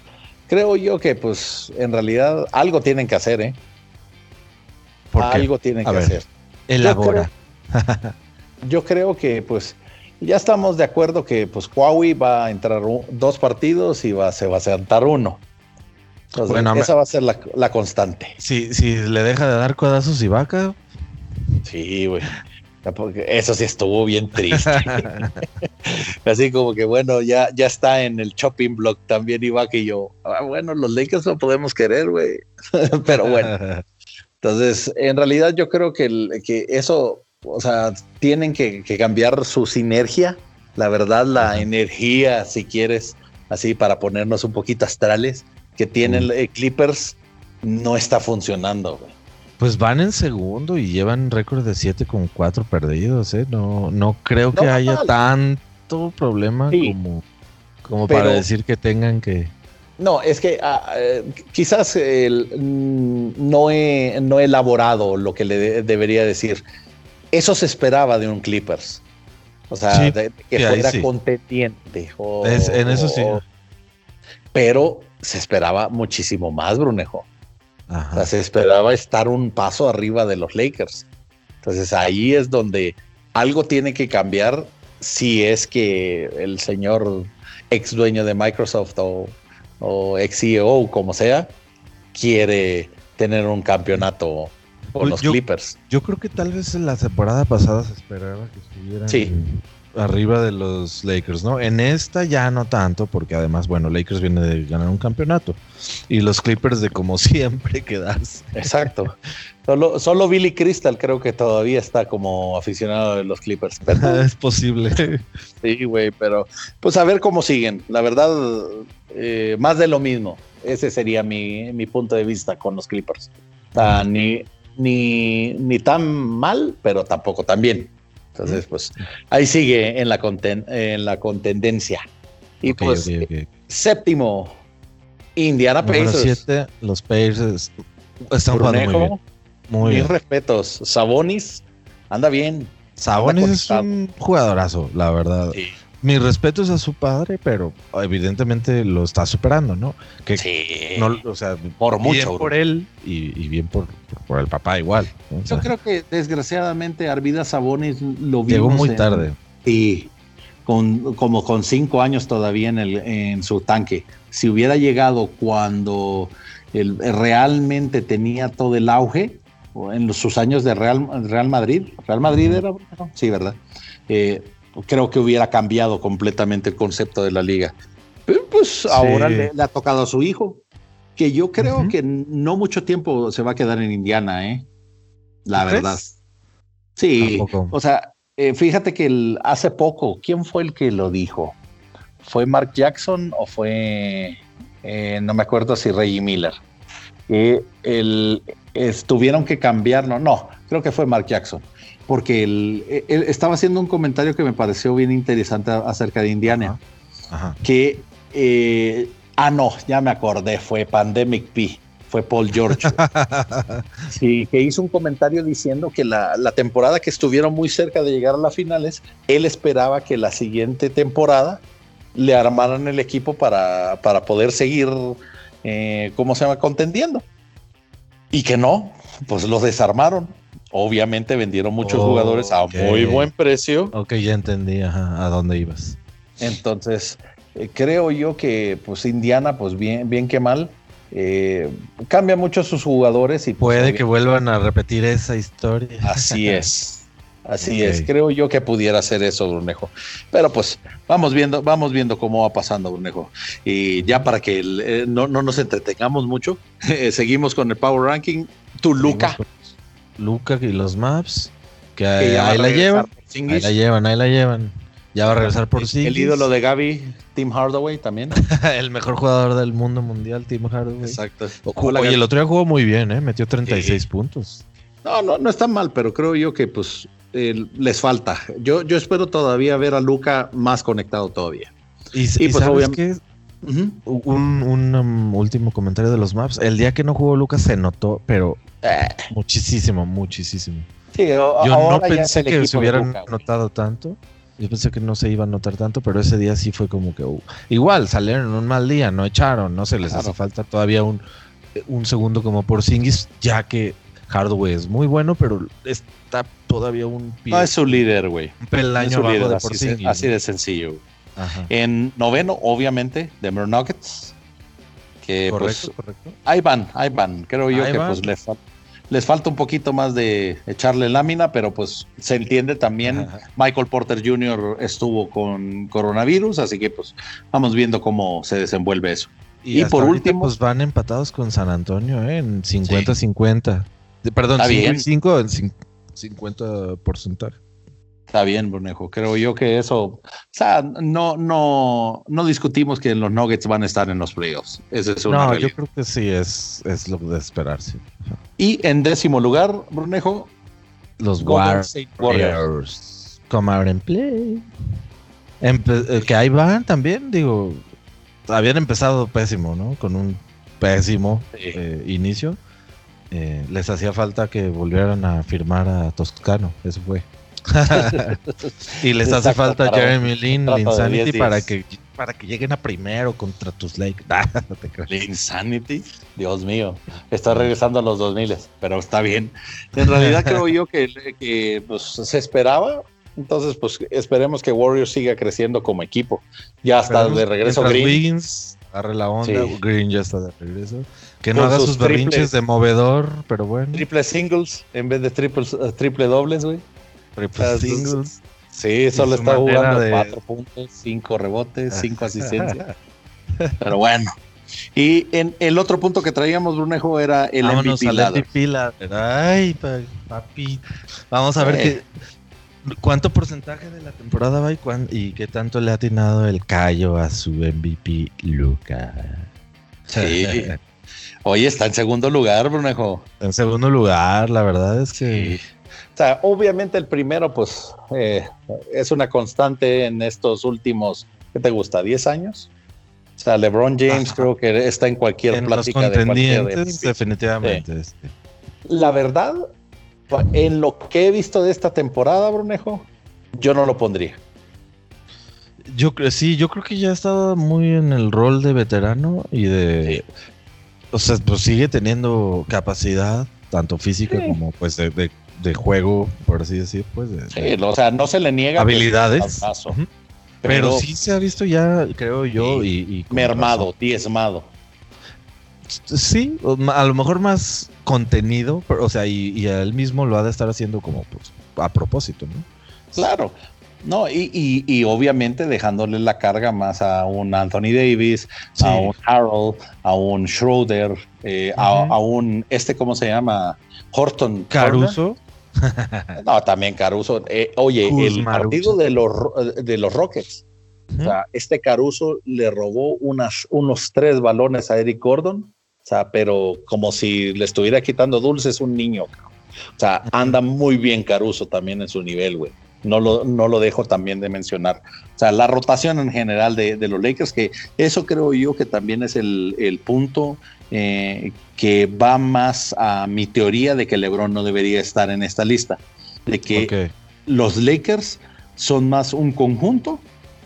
creo yo que pues en realidad algo tienen que hacer, ¿eh? Algo tienen que hacer. Elabora. Yo creo, que pues ya estamos de acuerdo que pues Huawei va a entrar dos partidos y va, se va a sentar uno. Bueno, esa va a ser la, constante. Si, si le deja de dar codazos y vaca, Sí, güey. Eso sí estuvo bien triste. [laughs] Así como que bueno, ya, ya está en el shopping block también iba que yo. Ah, bueno, los Lakers no podemos querer, güey. [laughs] Pero bueno. Entonces, en realidad yo creo que, que eso, o sea, tienen que, cambiar su sinergia. La verdad, la energía, si quieres, así para ponernos un poquito astrales, que tienen Clippers, no está funcionando, güey. Pues van en segundo y llevan récord de 7 con 4 perdidos, ¿eh? No, no creo que haya tanto problema como, como para decir que tengan que... No, es que ah, eh, quizás mm, no, he, no he elaborado lo que le debería decir. Eso se esperaba de un Clippers. O sea, que fuera contendiente. en eso sí. pero se esperaba muchísimo más, Brunejo se esperaba estar un paso arriba de los Lakers. Entonces ahí es donde algo tiene que cambiar si es que el señor ex dueño de Microsoft o, ex CEO, como sea, quiere tener un campeonato con pues los Clippers. Yo creo que tal vez en la temporada pasada se esperaba que estuvieran sí arriba de los Lakers, ¿no? En esta ya no tanto, porque además, bueno, Lakers viene de ganar un campeonato y los Clippers de como [laughs] siempre quedarse. Exacto. Solo, solo Billy Crystal creo que todavía está como aficionado de los Clippers. [laughs] es posible. Sí, güey, pero pues a ver cómo siguen. La verdad, eh, más de lo mismo. Ese sería mi, punto de vista con los Clippers. ni, ni, ni tan mal, pero tampoco tan bien. Entonces, pues ahí sigue en la, en la contendencia. Y pues, séptimo, Indiana Pacers. los Pacers están jugando muy bien. Muy mis respetos. Sabonis anda bien. Sabonis es un jugadorazo, la verdad. Sí mi respeto es a su padre, pero evidentemente lo está superando, ¿no? Que sí. No, o sea, por mucho. por él y, bien por, por, el papá igual. Yo creo que desgraciadamente Arvidas Sabonis lo vimos. Llegó muy tarde. Y con, como con cinco años todavía en, el, en su tanque. Si hubiera llegado cuando él realmente tenía todo el auge, en sus años de Real, Real Madrid, Real Madrid era, sí, ¿verdad? Eh, creo que hubiera cambiado completamente el concepto de la liga. Pero pues ahora le, ha tocado a su hijo, que yo creo que no mucho tiempo se va a quedar en Indiana, ¿eh? La verdad. Sí, o sea, eh, fíjate que hace poco, ¿quién fue el que lo dijo? ¿Fue Mark Jackson o fue, eh, no me acuerdo si Reggie Miller? Que el, tuvieron que cambiarlo, no, creo que fue Mark Jackson porque él, estaba haciendo un comentario que me pareció bien interesante acerca de Indiana, que, eh, ah, no, ya me acordé, fue Pandemic P, fue Paul George. [laughs] sí, que hizo un comentario diciendo que la, temporada que estuvieron muy cerca de llegar a las finales, él esperaba que la siguiente temporada le armaran el equipo para, para poder seguir, eh, ¿cómo se llama?, contendiendo. Y que no, pues los desarmaron Obviamente vendieron muchos jugadores a muy buen precio. Ok, ya entendí a dónde ibas. Entonces, eh, creo yo que pues Indiana, pues bien, bien que mal, eh, cambia mucho sus jugadores y pues, puede que vuelvan a repetir esa historia. Así es. Así es, creo yo que pudiera ser eso, Brunejo. Pero pues vamos viendo, vamos viendo cómo va pasando, Brunejo. Y ya para que eh, no, nos entretengamos mucho, [laughs] seguimos con el Power Ranking. Tu Luca. Y los maps. Que, ahí, la llevan. Ahí la llevan, ahí la llevan. Ya va a regresar por sí. El ídolo de Gaby, Tim Hardaway también. [laughs] el mejor jugador del mundo mundial, Tim Hardaway. Exacto. Oye, el otro día jugó muy bien, ¿eh? Metió 36 puntos. No, no, no está mal, pero creo yo que pues les falta. Yo, yo espero todavía ver a Luca más conectado todavía. Y, pues obviamente. Un, um, último comentario de los maps. El día que no jugó Luca se notó, pero eh. muchísimo, muchísimo. yo no pensé que se hubieran notado tanto. Yo pensé que no se iba a notar tanto, pero ese día sí fue como que uh, igual salieron en un mal día, no echaron, no se les hace falta todavía un, un segundo como por Singis, ya que Hardware es muy bueno, pero está todavía un pie. No es su líder, güey. Un peldaño abajo de por así, así de sencillo. En noveno, obviamente, Denver Nuggets. Que pues, correcto, ahí van, ahí van. Creo yo que pues les, les, falta un poquito más de echarle lámina, pero pues se entiende también. Michael Porter Jr. estuvo con coronavirus, así que pues vamos viendo cómo se desenvuelve eso. Y, por último, pues van empatados con San Antonio ¿eh? en 50-50. Perdón, 5 en 50 porcentaje. Está bien, Brunejo. Creo yo que eso, o sea, no, no, no discutimos que los Nuggets van a estar en los playoffs. Esa es una no, yo creo que sí es, es lo de esperarse. Y en décimo lugar, Brunejo, los Warriors. Warriors. Come out and play. Eh, que ahí van también, digo, habían empezado pésimo, ¿no? Con un pésimo eh, inicio. Eh, les hacía falta que volvieran a firmar a Toscano, eso fue. [laughs] y les hace falta Jeremy Lin, Insanity para que para que lleguen a primero contra tus Lakers. [laughs] Insanity, Dios mío, está regresando a los 2000, pero está bien. En realidad [laughs] creo yo que, pues, se esperaba, entonces pues esperemos que Warriors siga creciendo como equipo. Ya está de regreso Green. agarre la onda, Green ya está de regreso. Que no haga sus, berrinches de movedor, pero bueno. Triple singles en vez de triple, eh, triple dobles, güey. Triple singles. Sí, solo está jugando de... cuatro puntos, cinco rebotes, cinco asistencias. [laughs] pero bueno. Y en el otro punto que traíamos, Brunejo, era el Vámonos MVP, Ay, papi. Vamos a ver qué, cuánto porcentaje de la temporada va y, y qué tanto le ha atinado el callo a su MVP, Luca. Sí. Oye, está en segundo lugar, Brunejo. En segundo lugar, la verdad es que. O sea, obviamente el primero, pues, eh, es una constante en estos últimos, ¿qué te gusta? ¿10 años? O sea, LeBron James creo que está en cualquier plática de cualquier definitivamente. Este. La verdad, en lo que he visto de esta temporada, Brunejo, yo no lo pondría. Yo sí, yo creo que ya ha estado muy en el rol de veterano y de o sea, pues sigue teniendo capacidad, tanto física como pues de, juego, por así decir, pues. sí, o sea, no se le niega. Habilidades. pero, sí se ha visto ya, creo yo, y, mermado, diezmado. Sí, a lo mejor más contenido, o sea, y, y, él mismo lo ha de estar haciendo como pues, a propósito, ¿no? Claro, no, y, y, obviamente dejándole la carga más a un Anthony Davis, a un Harold, a un Schroeder, eh, a, un, este, ¿cómo se llama? Horton. Caruso. [laughs] no, también Caruso. Eh, oye, el partido de los, de los Rockets. O sea, este Caruso le robó unas, unos tres balones a Eric Gordon. O sea, pero como si le estuviera quitando dulces un niño. O sea, anda muy bien Caruso también en su nivel, güey no lo, no lo dejo también de mencionar. O sea, la rotación en general de, los Lakers, que eso creo yo que también es el, punto eh, que va más a mi teoría de que LeBron no debería estar en esta lista. De que los Lakers son más un conjunto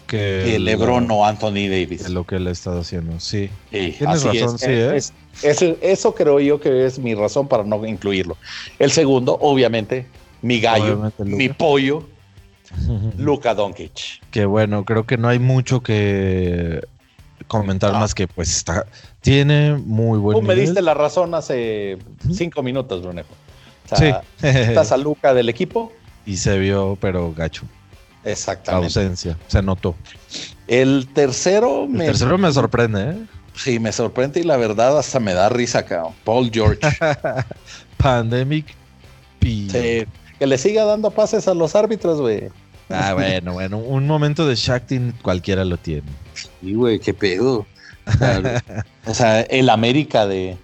que, LeBron o Anthony Davis. Es lo que él ha estado haciendo, sí. Tienes razón, sí. ¿eh? eso creo yo que es mi razón para no incluirlo. El segundo, obviamente, mi gallo, mi pollo, [laughs] Luka Doncic. Que bueno, creo que no hay mucho que comentar más que pues está tiene muy buen Tú me diste la razón hace cinco minutos, Brunejo. O sea, sí. estás a Luca del equipo. Y se vio, pero gacho. Exactamente. La ausencia, se notó. El tercero El tercero me sorprende, ¿eh? Sí, me sorprende y la verdad hasta me da risa acá. Paul George. [laughs] Pandemic P. que le siga dando pases a los árbitros, güey. Ah, [laughs] bueno, bueno, un momento de Shaktin cualquiera lo tiene. Sí, güey, qué pedo. [laughs] O sea, el América de,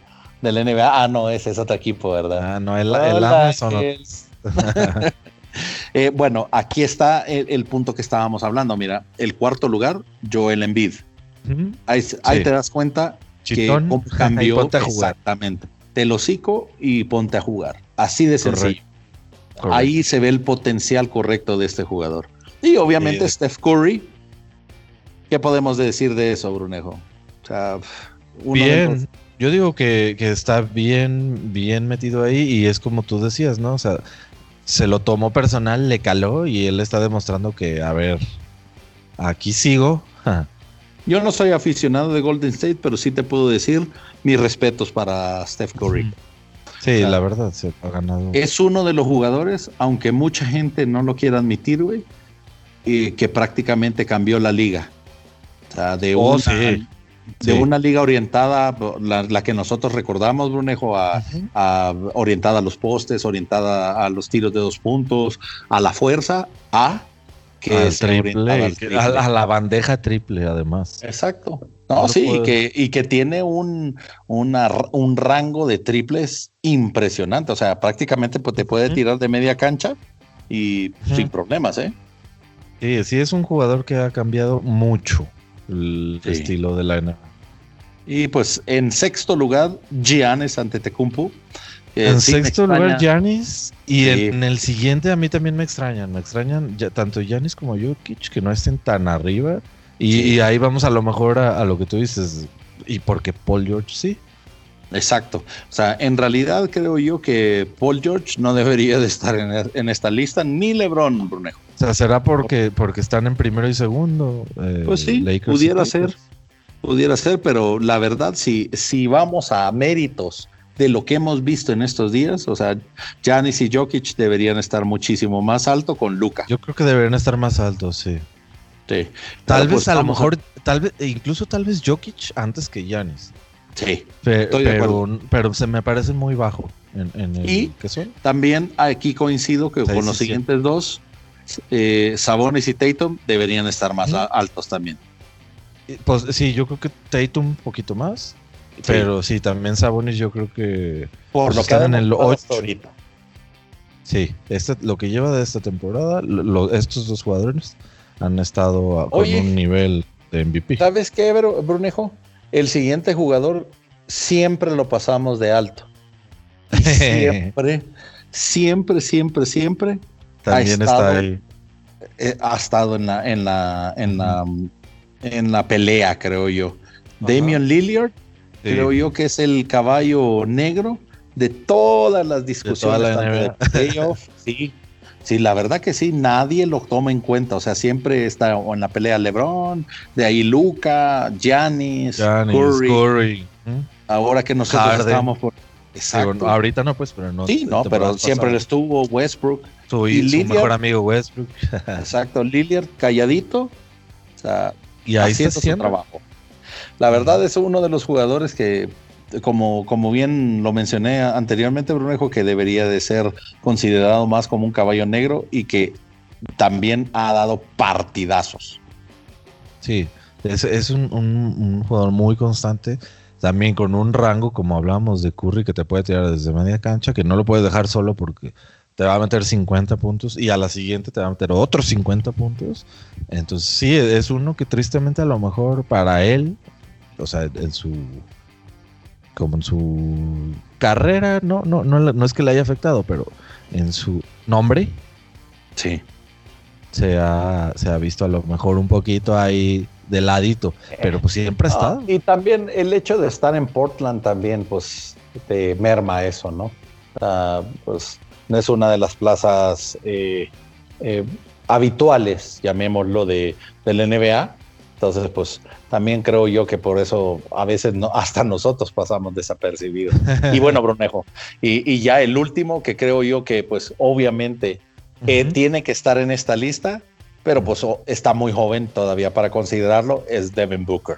del NBA. Ah, no, ese es otro equipo, ¿verdad? Ah, no, el, el Amazon. [laughs] eh, bueno, aquí está el, punto que estábamos hablando. Mira, el cuarto lugar, Joel Embiid. ahí, te das cuenta que cambió exactamente. Te lo cico y ponte a jugar. Así de sencillo. Ahí se ve el potencial correcto de este jugador. Y obviamente Steph Curry. ¿Qué podemos decir de eso, Brunejo? O sea, bien. Yo digo que, está bien, bien metido ahí y es como tú decías, ¿no? O sea, se lo tomó personal, le caló y él está demostrando que, a ver, aquí sigo. [laughs] Yo no soy aficionado de Golden State, pero sí te puedo decir mis respetos para Steph Curry. Sí, la verdad, se ha ganado. Es uno de los jugadores, aunque mucha gente no lo quiera admitir, güey, que prácticamente cambió la liga. O sea, de, oh, una, de una liga orientada, la, que nosotros recordamos, Brunejo, a, orientada a los postes, orientada a los tiros de dos puntos, a la fuerza, a que triple, A, la bandeja triple, además. Exacto. No, sí, y que, y que tiene un, un rango de triples impresionante. O sea, prácticamente pues, te puede tirar de media cancha y sin problemas, ¿eh? Sí, sí, es un jugador que ha cambiado mucho el estilo de la NBA. Y pues en sexto lugar, Giannis ante Tecumpu. en sexto lugar, Giannis. Y en, el siguiente a mí también me extrañan. Me extrañan tanto Giannis como Jokic que no estén tan arriba. Y, ahí vamos a lo mejor a, lo que tú dices. Y porque Paul George sí. Exacto. O sea, en realidad creo yo que Paul George no debería de estar en, esta lista, ni LeBron Brunejo. O sea, ¿será porque, porque están en primero y segundo? Eh, pues sí, pudiera ser. Pudiera ser, pero la verdad, si, si vamos a méritos de lo que hemos visto en estos días, o sea, Janis y Jokic deberían estar muchísimo más alto con Luca. Yo creo que deberían estar más altos, sí. Sí. Tal vez pues a lo mejor, tal vez, incluso tal vez Jokic antes que Janis. Sí. pero, pero se me parece muy bajo en, el y También aquí coincido que con los siguientes dos, eh, Sabonis y Tatum deberían estar más altos también. Pues sí, yo creo que Tatum un poquito más. Pero sí, también Sabonis yo creo que por lo que en el 8 ahorita. Sí, este, lo que lleva de esta temporada, estos dos jugadores han estado con un nivel de MVP. ¿Sabes qué, Brunejo? El siguiente jugador siempre lo pasamos de alto. [laughs] siempre, siempre, siempre, siempre. También está ahí. Eh, ha estado en la, en la, en la en la pelea, creo yo. Damian Lillard, creo yo que es el caballo negro de todas las discusiones de, playoff. [laughs] Sí, sí, la verdad que sí, nadie lo toma en cuenta. O sea, siempre está en la pelea LeBron, de ahí Luca, Giannis, Curry. Ahora que nosotros estamos por. Exacto. ahorita no, pues, pero no. Sí, no, pero siempre estuvo Westbrook. Su, y su mejor amigo Westbrook. [laughs] exacto, Lillard calladito. O sea, y ahí está su trabajo. La verdad es uno de los jugadores que, como, como bien lo mencioné anteriormente, Brunejo, que debería de ser considerado más como un caballo negro y que también ha dado partidazos. Sí, es, un, jugador muy constante, también con un rango, como hablamos de Curry, que te puede tirar desde media cancha, que no lo puedes dejar solo porque te va a meter 50 puntos y a la siguiente te va a meter otros 50 puntos. Entonces sí, es uno que tristemente a lo mejor para él, o sea, en su como en su carrera, no, no, no, no es que le haya afectado, pero en su nombre, sí, se ha, se ha visto a lo mejor un poquito ahí de ladito, pero pues siempre ha ah, estado. y también el hecho de estar en Portland también, pues te merma eso, ¿no? pues no es una de las plazas eh, eh, habituales, llamémoslo, de, del NBA. Entonces, pues también creo yo que por eso a veces no, [laughs] hasta nosotros pasamos desapercibidos. y bueno, Brunejo, y, ya el último que creo yo que pues obviamente eh, tiene que estar en esta lista, pero pues está muy joven todavía para considerarlo, es Devin Booker.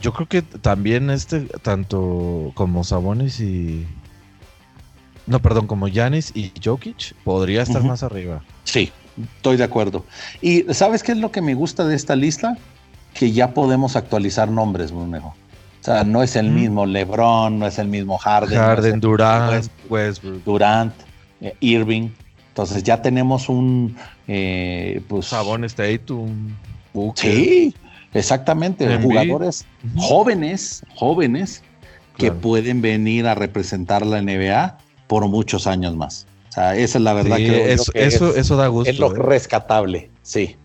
Yo creo que también este, tanto como Sabonis y, no, perdón, como Yanis y Jokic, podría estar más arriba. Sí, Estoy de acuerdo. ¿Y sabes qué es lo que me gusta de esta lista? Que ya podemos actualizar nombres, Brunejo. O sea, no es el mismo LeBron, no es el mismo Harden. Harden, Durant, Westbrook. Durant, eh, Irving. Entonces ya tenemos un... Eh, pues, Sabón Tatum. Sí, exactamente. Jugadores jóvenes, jóvenes, que pueden venir a representar la NBA por muchos años más. O sea, esa es la verdad que eso, eso, eso, da gusto. Es lo ¿eh? rescatable, sí.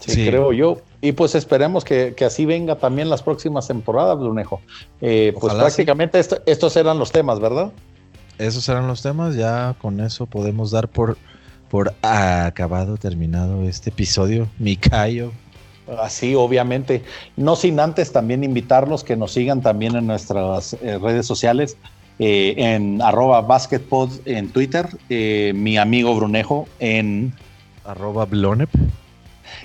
sí. creo yo. Y pues esperemos que, así venga también las próximas temporadas, Brunejo. Eh, pues prácticamente estos eran los temas, ¿verdad? Esos eran los temas. Ya con eso podemos dar por, por acabado, terminado este episodio. Mikayo. Así, obviamente. No sin antes también invitarlos que nos sigan también en nuestras eh, redes sociales. Eh, en arroba basketpod en Twitter, eh, mi amigo Brunejo en arroba blonep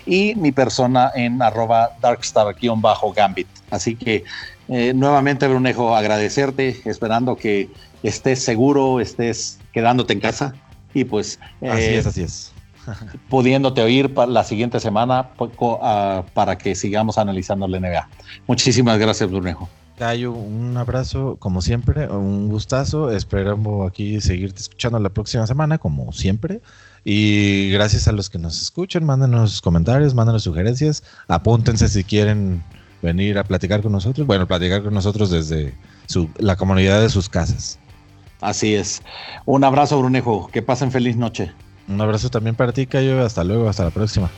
y mi persona en arroba darkstar-gambit. Así que eh, nuevamente Brunejo, agradecerte, esperando que estés seguro, estés quedándote en casa y pues... así es, así es. [laughs] pudiéndote oír para la siguiente semana ah, para que sigamos analizando la NBA. Muchísimas gracias, Brunejo. Cayo, un abrazo, como siempre, un gustazo. Esperamos aquí seguirte escuchando la próxima semana, como siempre. Y gracias a los que nos escuchan, mándanos comentarios, mándanos sugerencias, apúntense si quieren venir a platicar con nosotros. Bueno, platicar con nosotros desde la comunidad de sus casas. Así es. Un abrazo, Brunejo. Que pasen feliz noche. Un abrazo también para ti, Cayo. Hasta luego, hasta la próxima.